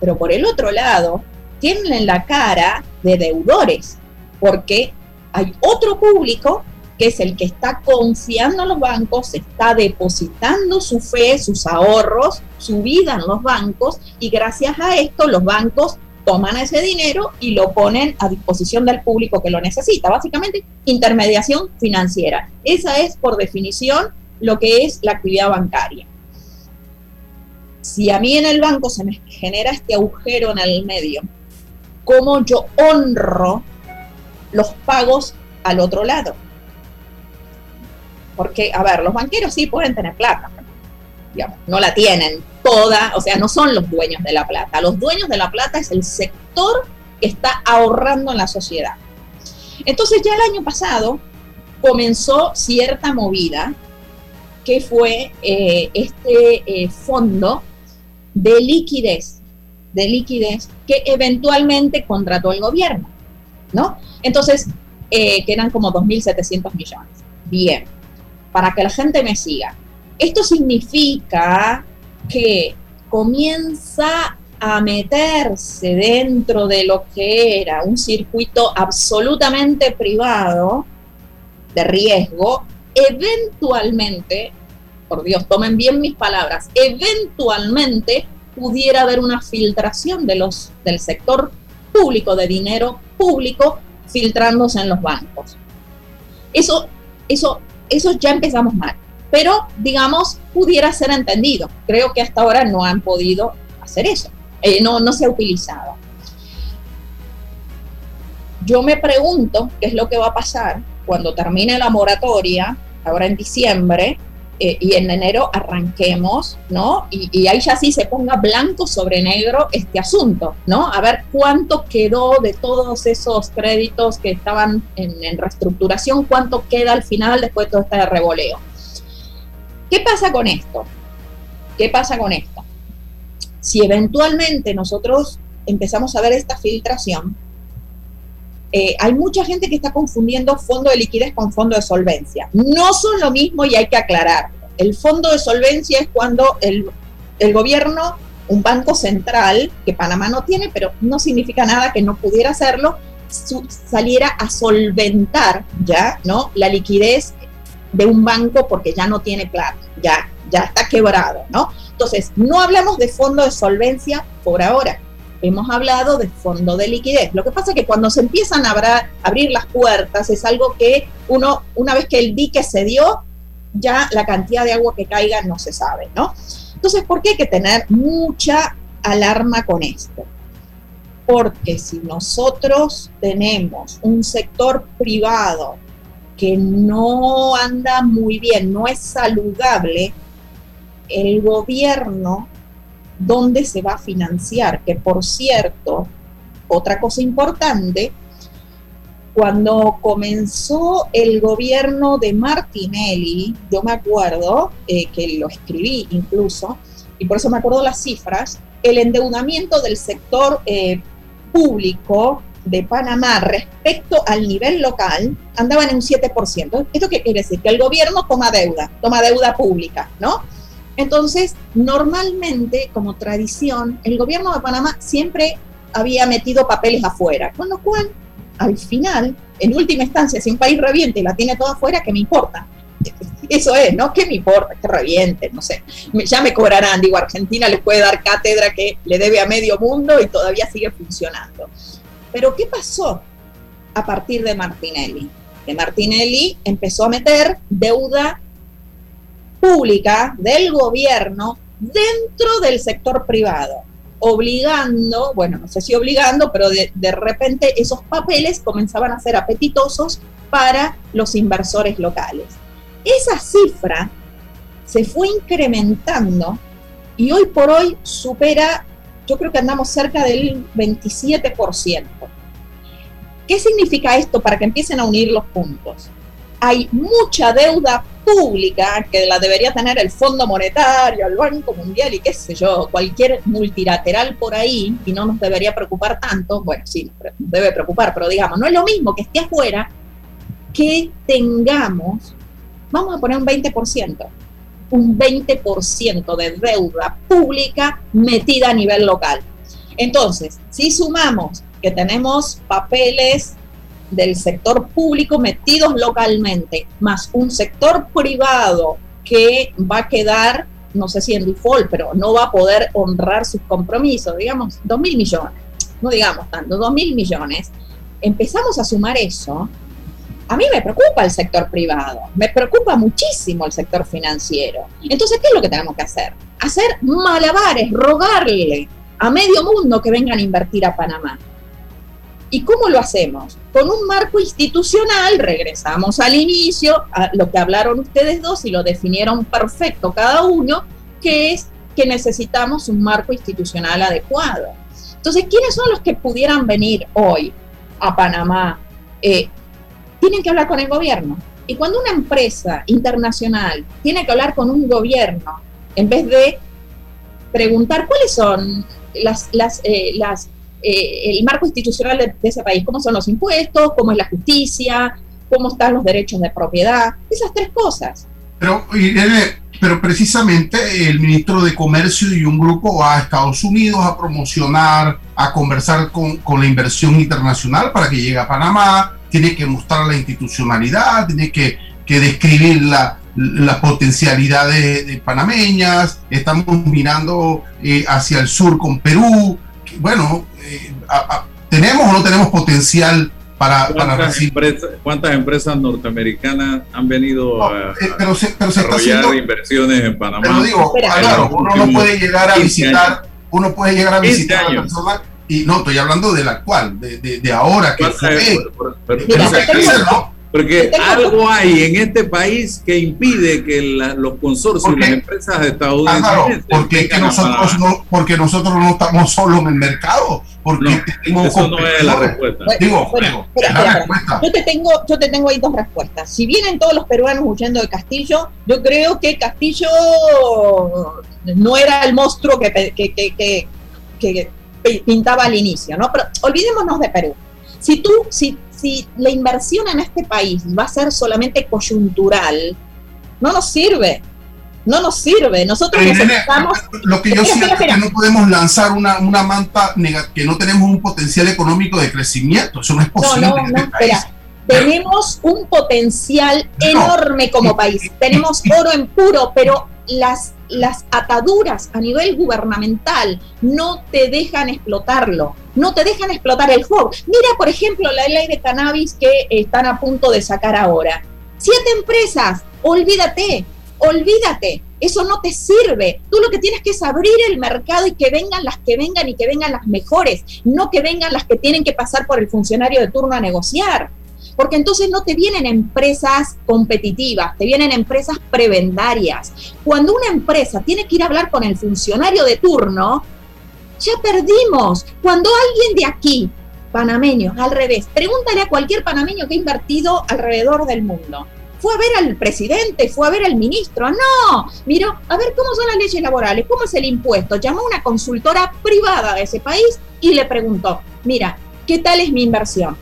Pero por el otro lado, tienen la cara de deudores, porque hay otro público que es el que está confiando en los bancos, está depositando su fe, sus ahorros, su vida en los bancos y gracias a esto los bancos toman ese dinero y lo ponen a disposición del público que lo necesita. Básicamente, intermediación financiera. Esa es, por definición, lo que es la actividad bancaria. Si a mí en el banco se me genera este agujero en el medio, ¿cómo yo honro los pagos al otro lado? Porque, a ver, los banqueros sí pueden tener plata, digamos, no la tienen toda, o sea, no son los dueños de la plata. Los dueños de la plata es el sector que está ahorrando en la sociedad. Entonces ya el año pasado comenzó cierta movida que fue eh, este eh, fondo de liquidez, de liquidez que eventualmente contrató el gobierno, ¿no? Entonces, eh, que eran como 2.700 millones. Bien, para que la gente me siga. Esto significa que comienza a meterse dentro de lo que era un circuito absolutamente privado de riesgo, eventualmente por Dios, tomen bien mis palabras, eventualmente pudiera haber una filtración de los, del sector público, de dinero público, filtrándose en los bancos. Eso, eso, eso ya empezamos mal. Pero, digamos, pudiera ser entendido. Creo que hasta ahora no han podido hacer eso. Eh, no, no se ha utilizado. Yo me pregunto qué es lo que va a pasar cuando termine la moratoria, ahora en diciembre, eh, y en enero arranquemos, ¿no? Y, ahí ya sí se ponga blanco sobre negro este asunto, ¿no? A ver cuánto quedó de todos esos créditos que estaban en, reestructuración, cuánto queda al final después de todo este revoleo. ¿Qué pasa con esto? ¿Qué pasa con esto? Si eventualmente nosotros empezamos a ver esta filtración, eh, hay mucha gente que está confundiendo fondo de liquidez con fondo de solvencia. No son lo mismo y hay que aclararlo. El fondo de solvencia es cuando el, gobierno, un banco central, que Panamá no tiene, pero no significa nada que no pudiera hacerlo, saliera a solventar ya, ¿no? La liquidez de un banco porque ya no tiene plata, ya, ya está quebrado, ¿no? Entonces, no hablamos de fondo de solvencia por ahora hemos hablado de fondo de liquidez. Lo que pasa es que cuando se empiezan a abrir las puertas es algo que uno, una vez que el dique se dio, ya la cantidad de agua que caiga no se sabe, ¿no? Entonces, ¿por qué hay que tener mucha alarma con esto? Porque si nosotros tenemos un sector privado que no anda muy bien, no es saludable, el gobierno dónde se va a financiar, que por cierto, otra cosa importante, cuando comenzó el gobierno de Martinelli, yo me acuerdo eh, que lo escribí incluso, y por eso me acuerdo las cifras, el endeudamiento del sector eh, público de Panamá respecto al nivel local andaba en un 7%. ¿Esto qué quiere decir? Que el gobierno toma deuda, toma deuda pública, ¿no? Entonces, normalmente, como tradición, el gobierno de Panamá siempre había metido papeles afuera, con lo cual, al final, en última instancia, si un país reviente y la tiene toda afuera, ¿qué me importa? Eso es, ¿no? ¿Qué me importa? Que reviente, no sé. Ya me cobrarán, digo, Argentina les puede dar cátedra que le debe a medio mundo y todavía sigue funcionando. Pero ¿qué pasó a partir de Martinelli? Que Martinelli empezó a meter deuda pública del gobierno dentro del sector privado. obligando, bueno, no sé si obligando, pero de, de, repente esos papeles comenzaban a ser apetitosos para los inversores locales. Esa cifra se fue incrementando y hoy por hoy supera, yo creo que andamos cerca del 27%. ¿Qué significa esto para que empiecen a unir los puntos? Hay mucha deuda pública que la debería tener el Fondo Monetario, el Banco Mundial y qué sé yo, cualquier multilateral por ahí, y no nos debería preocupar tanto, bueno, sí, debe preocupar, pero digamos, no es lo mismo que esté afuera que tengamos, vamos a poner un 20%, un 20% de deuda pública metida a nivel local. Entonces, si sumamos que tenemos papeles del sector público metidos localmente, más un sector privado que va a quedar, no sé si en default, pero no va a poder honrar sus compromisos, digamos, 2 mil millones, no digamos tanto, 2 mil millones, empezamos a sumar eso, a mí me preocupa el sector privado, me preocupa muchísimo el sector financiero. Entonces, ¿qué es lo que tenemos que hacer? Hacer malabares, rogarle a medio mundo que vengan a invertir a Panamá. ¿Y cómo lo hacemos? Con un marco institucional, regresamos al inicio, a lo que hablaron ustedes dos y lo definieron perfecto cada uno, que es que necesitamos un marco institucional adecuado. Entonces, ¿quiénes son los que pudieran venir hoy a Panamá? Eh, tienen que hablar con el gobierno. Y cuando una empresa internacional tiene que hablar con un gobierno, en vez de preguntar cuáles son las, las, eh, las eh, el marco institucional de, ese país, cómo son los impuestos, cómo es la justicia, cómo están los derechos de propiedad, esas tres cosas. Pero, pero precisamente el ministro de Comercio y un grupo va a Estados Unidos a promocionar, a conversar con, con la inversión internacional para que llegue a Panamá, tiene que mostrar la institucionalidad, tiene que, que describir la, las potencialidades de panameñas, estamos mirando eh, hacia el sur con Perú, bueno, eh, ¿tenemos o no tenemos potencial para, ¿Cuántas, empresas, ¿Cuántas empresas norteamericanas han venido a, eh, pero se, pero se está inversiones en Panamá? Pero digo, claro, uno no puede llegar a visitar, uno puede llegar a visitar a personas y no, estoy hablando del actual, de, de, de ahora que fue, porque algo hay en este país que impide que los consorcios y las empresas estadounidenses. Ah, claro, porque, que nosotros no, porque nosotros no estamos solo en el mercado. Porque no, eso no es la respuesta. Digo, Yo, te tengo, yo te tengo ahí dos respuestas. Si vienen todos los peruanos huyendo de Castillo, yo creo que Castillo no era el monstruo que, que, que, que pintaba al inicio, ¿no? Pero olvidémonos de Perú. Si tú, si si la inversión en este país va a ser solamente coyuntural, no nos sirve. No nos sirve. Nosotros necesitamos. Lo que yo siento es que no podemos lanzar una, una manta que no tenemos un potencial económico de crecimiento. Eso no es posible. No, no, no, este espera. Tenemos un potencial enorme como país. Tenemos oro en puro, pero las, las ataduras a nivel gubernamental no te dejan explotarlo, no te dejan explotar el juego. Mira, por ejemplo, la ley de cannabis que están a punto de sacar ahora. Siete empresas, olvídate, olvídate, eso no te sirve. Tú lo que tienes que es abrir el mercado y que vengan las que vengan y que vengan las mejores, no que vengan las que tienen que pasar por el funcionario de turno a negociar porque entonces no te vienen empresas competitivas, te vienen empresas prebendarias. Cuando una empresa tiene que ir a hablar con el funcionario de turno, ya perdimos. Cuando alguien de aquí, panameño, al revés, pregúntale a cualquier panameño que ha invertido alrededor del mundo. Fue a ver al presidente, fue a ver al ministro. No, miró, a ver cómo son las leyes laborales, cómo es el impuesto. Llamó a una consultora privada de ese país y le preguntó, mira, ¿qué tal es mi inversión?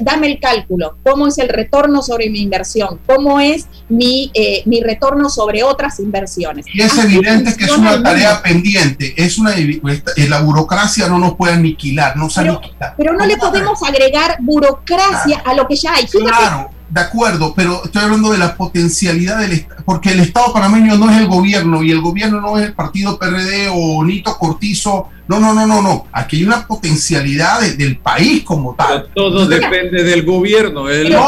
Dame el cálculo, cómo es el retorno sobre mi inversión, cómo es mi, eh, mi retorno sobre otras inversiones. Y es evidente que es una tarea pendiente, es una la burocracia no nos puede aniquilar, no se pero, Pero no le podemos agregar burocracia a lo que ya hay. claro, de acuerdo, pero estoy hablando de la potencialidad del porque el Estado panameño no es el gobierno y el gobierno no es el partido PRD o Nito Cortizo. No, no, no, no, no. Aquí hay una potencialidad del país como tal. todo depende del gobierno. no,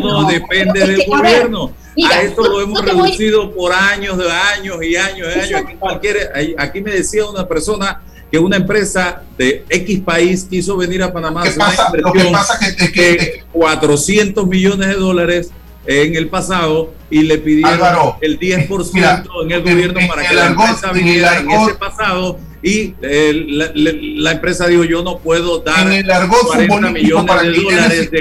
todo depende del gobierno. a esto lo hemos reducido por años de años y años y años. Aquí, aquí me decía una persona que una empresa de X país quiso venir a Panamá a pasa? Lo que pasa es que, 400 millones de dólares en el pasado y le pidieron el 10% en el gobierno para que la empresa viniera en ese pasado y la, empresa dijo yo no puedo dar en el argot 40 millones de dólares de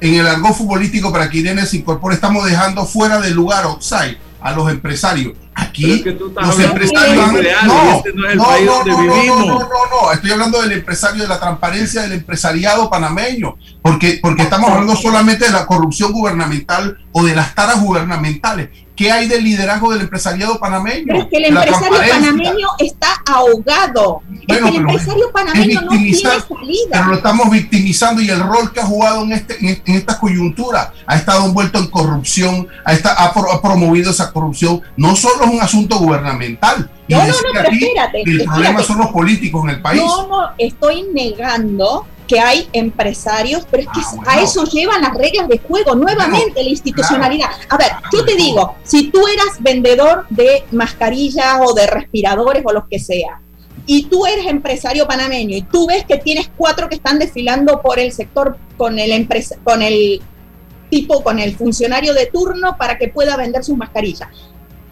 En el argot futbolístico para que Irene se incorpore estamos dejando fuera del lugar outside a los empresarios. Aquí los empresarios no, no, no, no, no, no, no, estoy hablando del empresario, de la transparencia del empresariado panameño, porque, porque estamos hablando solamente de la corrupción gubernamental o de las taras gubernamentales. ¿Qué hay del liderazgo del empresariado panameño? Pero es que el empresario panameño está ahogado. es que el empresario panameño no tiene salida. Pero lo estamos victimizando y el rol que ha jugado en, este, en, esta coyuntura ha estado envuelto en corrupción, ha, ha promovido esa corrupción, no solo es un asunto gubernamental. no, no, no, pero espérate. El problema son los políticos en el país. No, no, estoy negando que hay empresarios, pero es que ah, a eso llevan las reglas de juego, nuevamente la institucionalidad. A ver, yo te digo, si tú eras vendedor de mascarillas o de respiradores o lo que sea, y tú eres empresario panameño y tú ves que tienes cuatro que están desfilando por el sector con el empresa, con el tipo, con el funcionario de turno para que pueda vender sus mascarillas.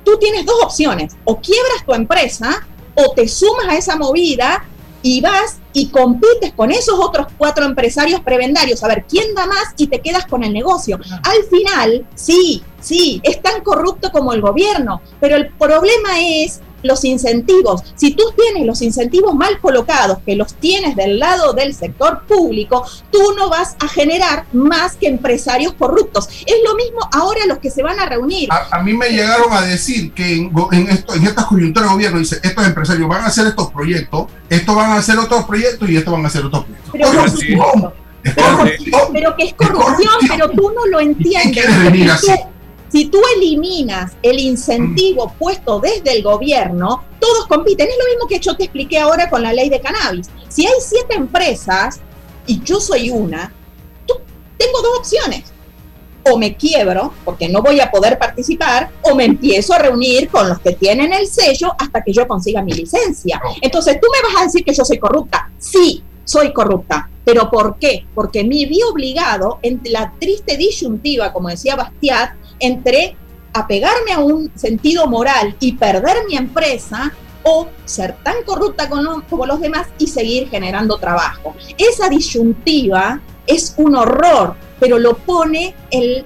Tú tienes dos opciones, o quiebras tu empresa o te sumas a esa movida y vas y compites con esos otros cuatro empresarios prebendarios, a ver quién da más y te quedas con el negocio. Al final, sí, sí, es tan corrupto como el gobierno, pero el problema es los incentivos. Si tú tienes los incentivos mal colocados, que los tienes del lado del sector público, tú no vas a generar más que empresarios corruptos. Es lo mismo ahora los que se van a reunir. A, mí me llegaron a decir que en, en, esto, en estas coyunturas de gobierno, dice, estos empresarios van a hacer estos proyectos, estos van a hacer otros proyectos y estos van a hacer otros proyectos. Pero, pero, que es corrupción, pero tú no lo entiendes. Si tú eliminas el incentivo mm. puesto desde el gobierno, todos compiten. Es lo mismo que yo te expliqué ahora con la ley de cannabis. Si hay siete empresas y yo soy una, tú, tengo dos opciones. O me quiebro porque no voy a poder participar, o me empiezo a reunir con los que tienen el sello hasta que yo consiga mi licencia. Entonces tú me vas a decir que yo soy corrupta. Sí, soy corrupta. ¿Pero por qué? Porque me vi obligado, en la triste disyuntiva, como decía Bastiat, entre apegarme a un sentido moral y perder mi empresa o ser tan corrupta como los demás y seguir generando trabajo. Esa disyuntiva es un horror, pero lo pone el,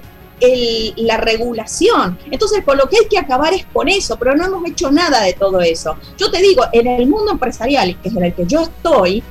la regulación. Entonces, por lo que hay que acabar es con eso, pero no hemos hecho nada de todo eso. Yo te digo, en el mundo empresarial, que es en el que yo estoy,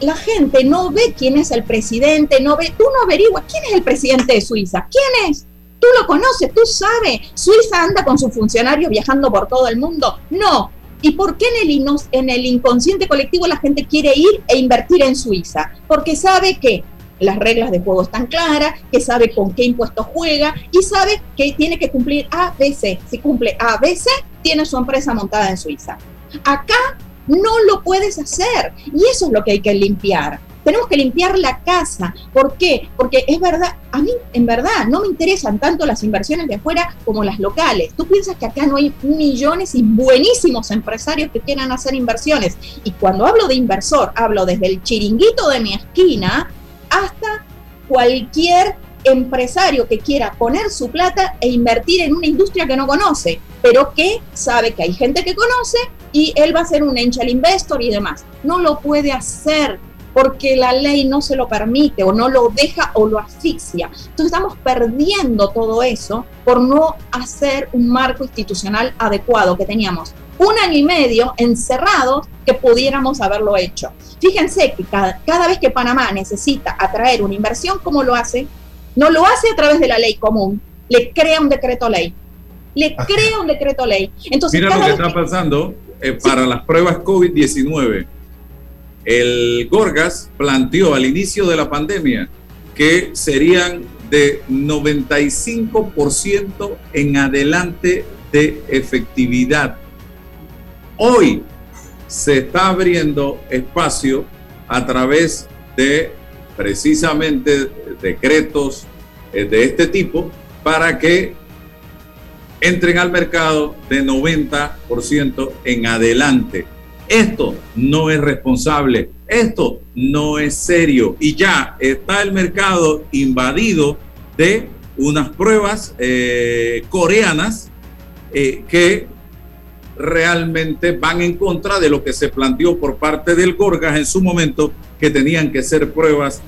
la gente no ve quién es el presidente, no ve, tú no averiguas quién es el presidente de Suiza, quién es, tú lo conoces, tú sabes, Suiza anda con sus funcionarios viajando por todo el mundo, no. ¿Y por qué en el, en el inconsciente colectivo la gente quiere ir e invertir en Suiza? Porque sabe que las reglas de juego están claras, que sabe con qué impuestos juega y sabe que tiene que cumplir ABC. Si cumple ABC, tiene su empresa montada en Suiza. Acá no lo puedes hacer. Y eso es lo que hay que limpiar. Tenemos que limpiar la casa. ¿Por qué? Porque es verdad, a mí en verdad no me interesan tanto las inversiones de afuera como las locales. Tú piensas que acá no hay millones y buenísimos empresarios que quieran hacer inversiones. Y cuando hablo de inversor, hablo desde el chiringuito de mi esquina hasta cualquier empresario que quiera poner su plata e invertir en una industria que no conoce, pero que sabe que hay gente que conoce y él va a ser un angel investor y demás. No lo puede hacer porque la ley no se lo permite o no lo deja o lo asfixia. Entonces estamos perdiendo todo eso por no hacer un marco institucional adecuado que teníamos un año y medio encerrados que pudiéramos haberlo hecho. Fíjense que cada, cada vez que Panamá necesita atraer una inversión, ¿cómo lo hace? No lo hace a través de la ley común, le crea un decreto ley. Le crea un decreto ley. Entonces, Mira lo que está pasando eh, para las pruebas COVID-19. El Gorgas planteó al inicio de la pandemia que serían de 95% en adelante de efectividad. Hoy se está abriendo espacio a través de precisamente decretos eh, de este tipo para que entren al mercado de 90% en adelante. Esto no es responsable, esto no es serio y ya está el mercado invadido de unas pruebas eh, coreanas eh, que realmente van en contra de lo que se planteó por parte del Gorgas en su momento, que tenían que ser pruebas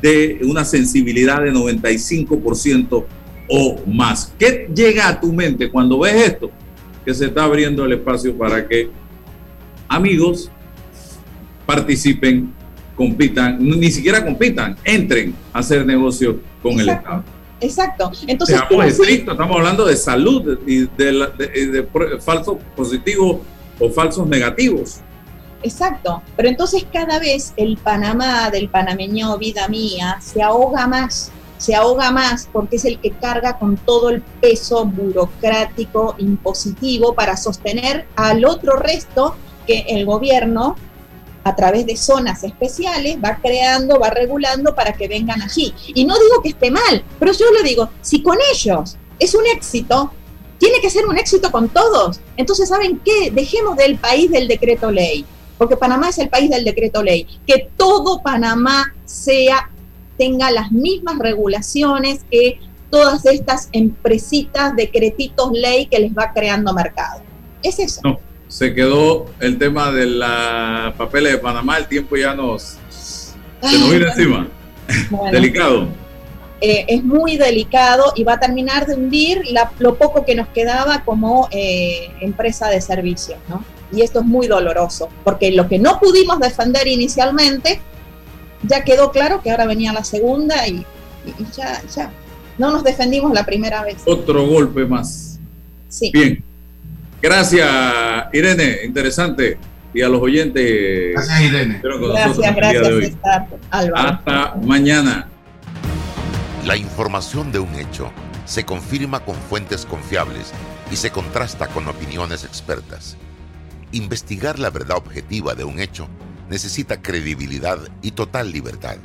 de una sensibilidad de 95% o más. ¿Qué llega a tu mente cuando ves esto? Que se está abriendo el espacio para que amigos participen, compitan, ni siquiera compitan, entren a hacer negocio con el Estado. Exacto. Entonces, estamos hablando de salud y de, falsos positivos o falsos negativos. Exacto, pero entonces cada vez el Panamá del panameño vida mía se ahoga más, se ahoga más porque es el que carga con todo el peso burocrático impositivo para sostener al otro resto que el gobierno a través de zonas especiales, va creando, va regulando para que vengan allí. Y no digo que esté mal, pero yo le digo, si con ellos es un éxito, tiene que ser un éxito con todos. Entonces, ¿saben qué? Dejemos del país del decreto ley, porque Panamá es el país del decreto ley. Que todo Panamá sea, tenga las mismas regulaciones que todas estas empresitas, decretitos ley que les va creando mercado. Es eso se quedó el tema de la papeles de Panamá, el tiempo ya nos, se nos viene encima. delicado. Eh, es muy delicado y va a terminar de hundir lo poco que nos quedaba como eh, empresa de servicios, ¿no? Y esto es muy doloroso, porque lo que no pudimos defender inicialmente, ya quedó claro que ahora venía la segunda y, ya, ya, no nos defendimos la primera vez. Otro golpe más. Sí. Bien. Gracias, Irene. Interesante. Y a los oyentes. Gracias, Irene. Gracias, gracias, Hasta mañana. La información de un hecho se confirma con fuentes confiables y se contrasta con opiniones expertas. Investigar la verdad objetiva de un hecho necesita credibilidad y total libertad.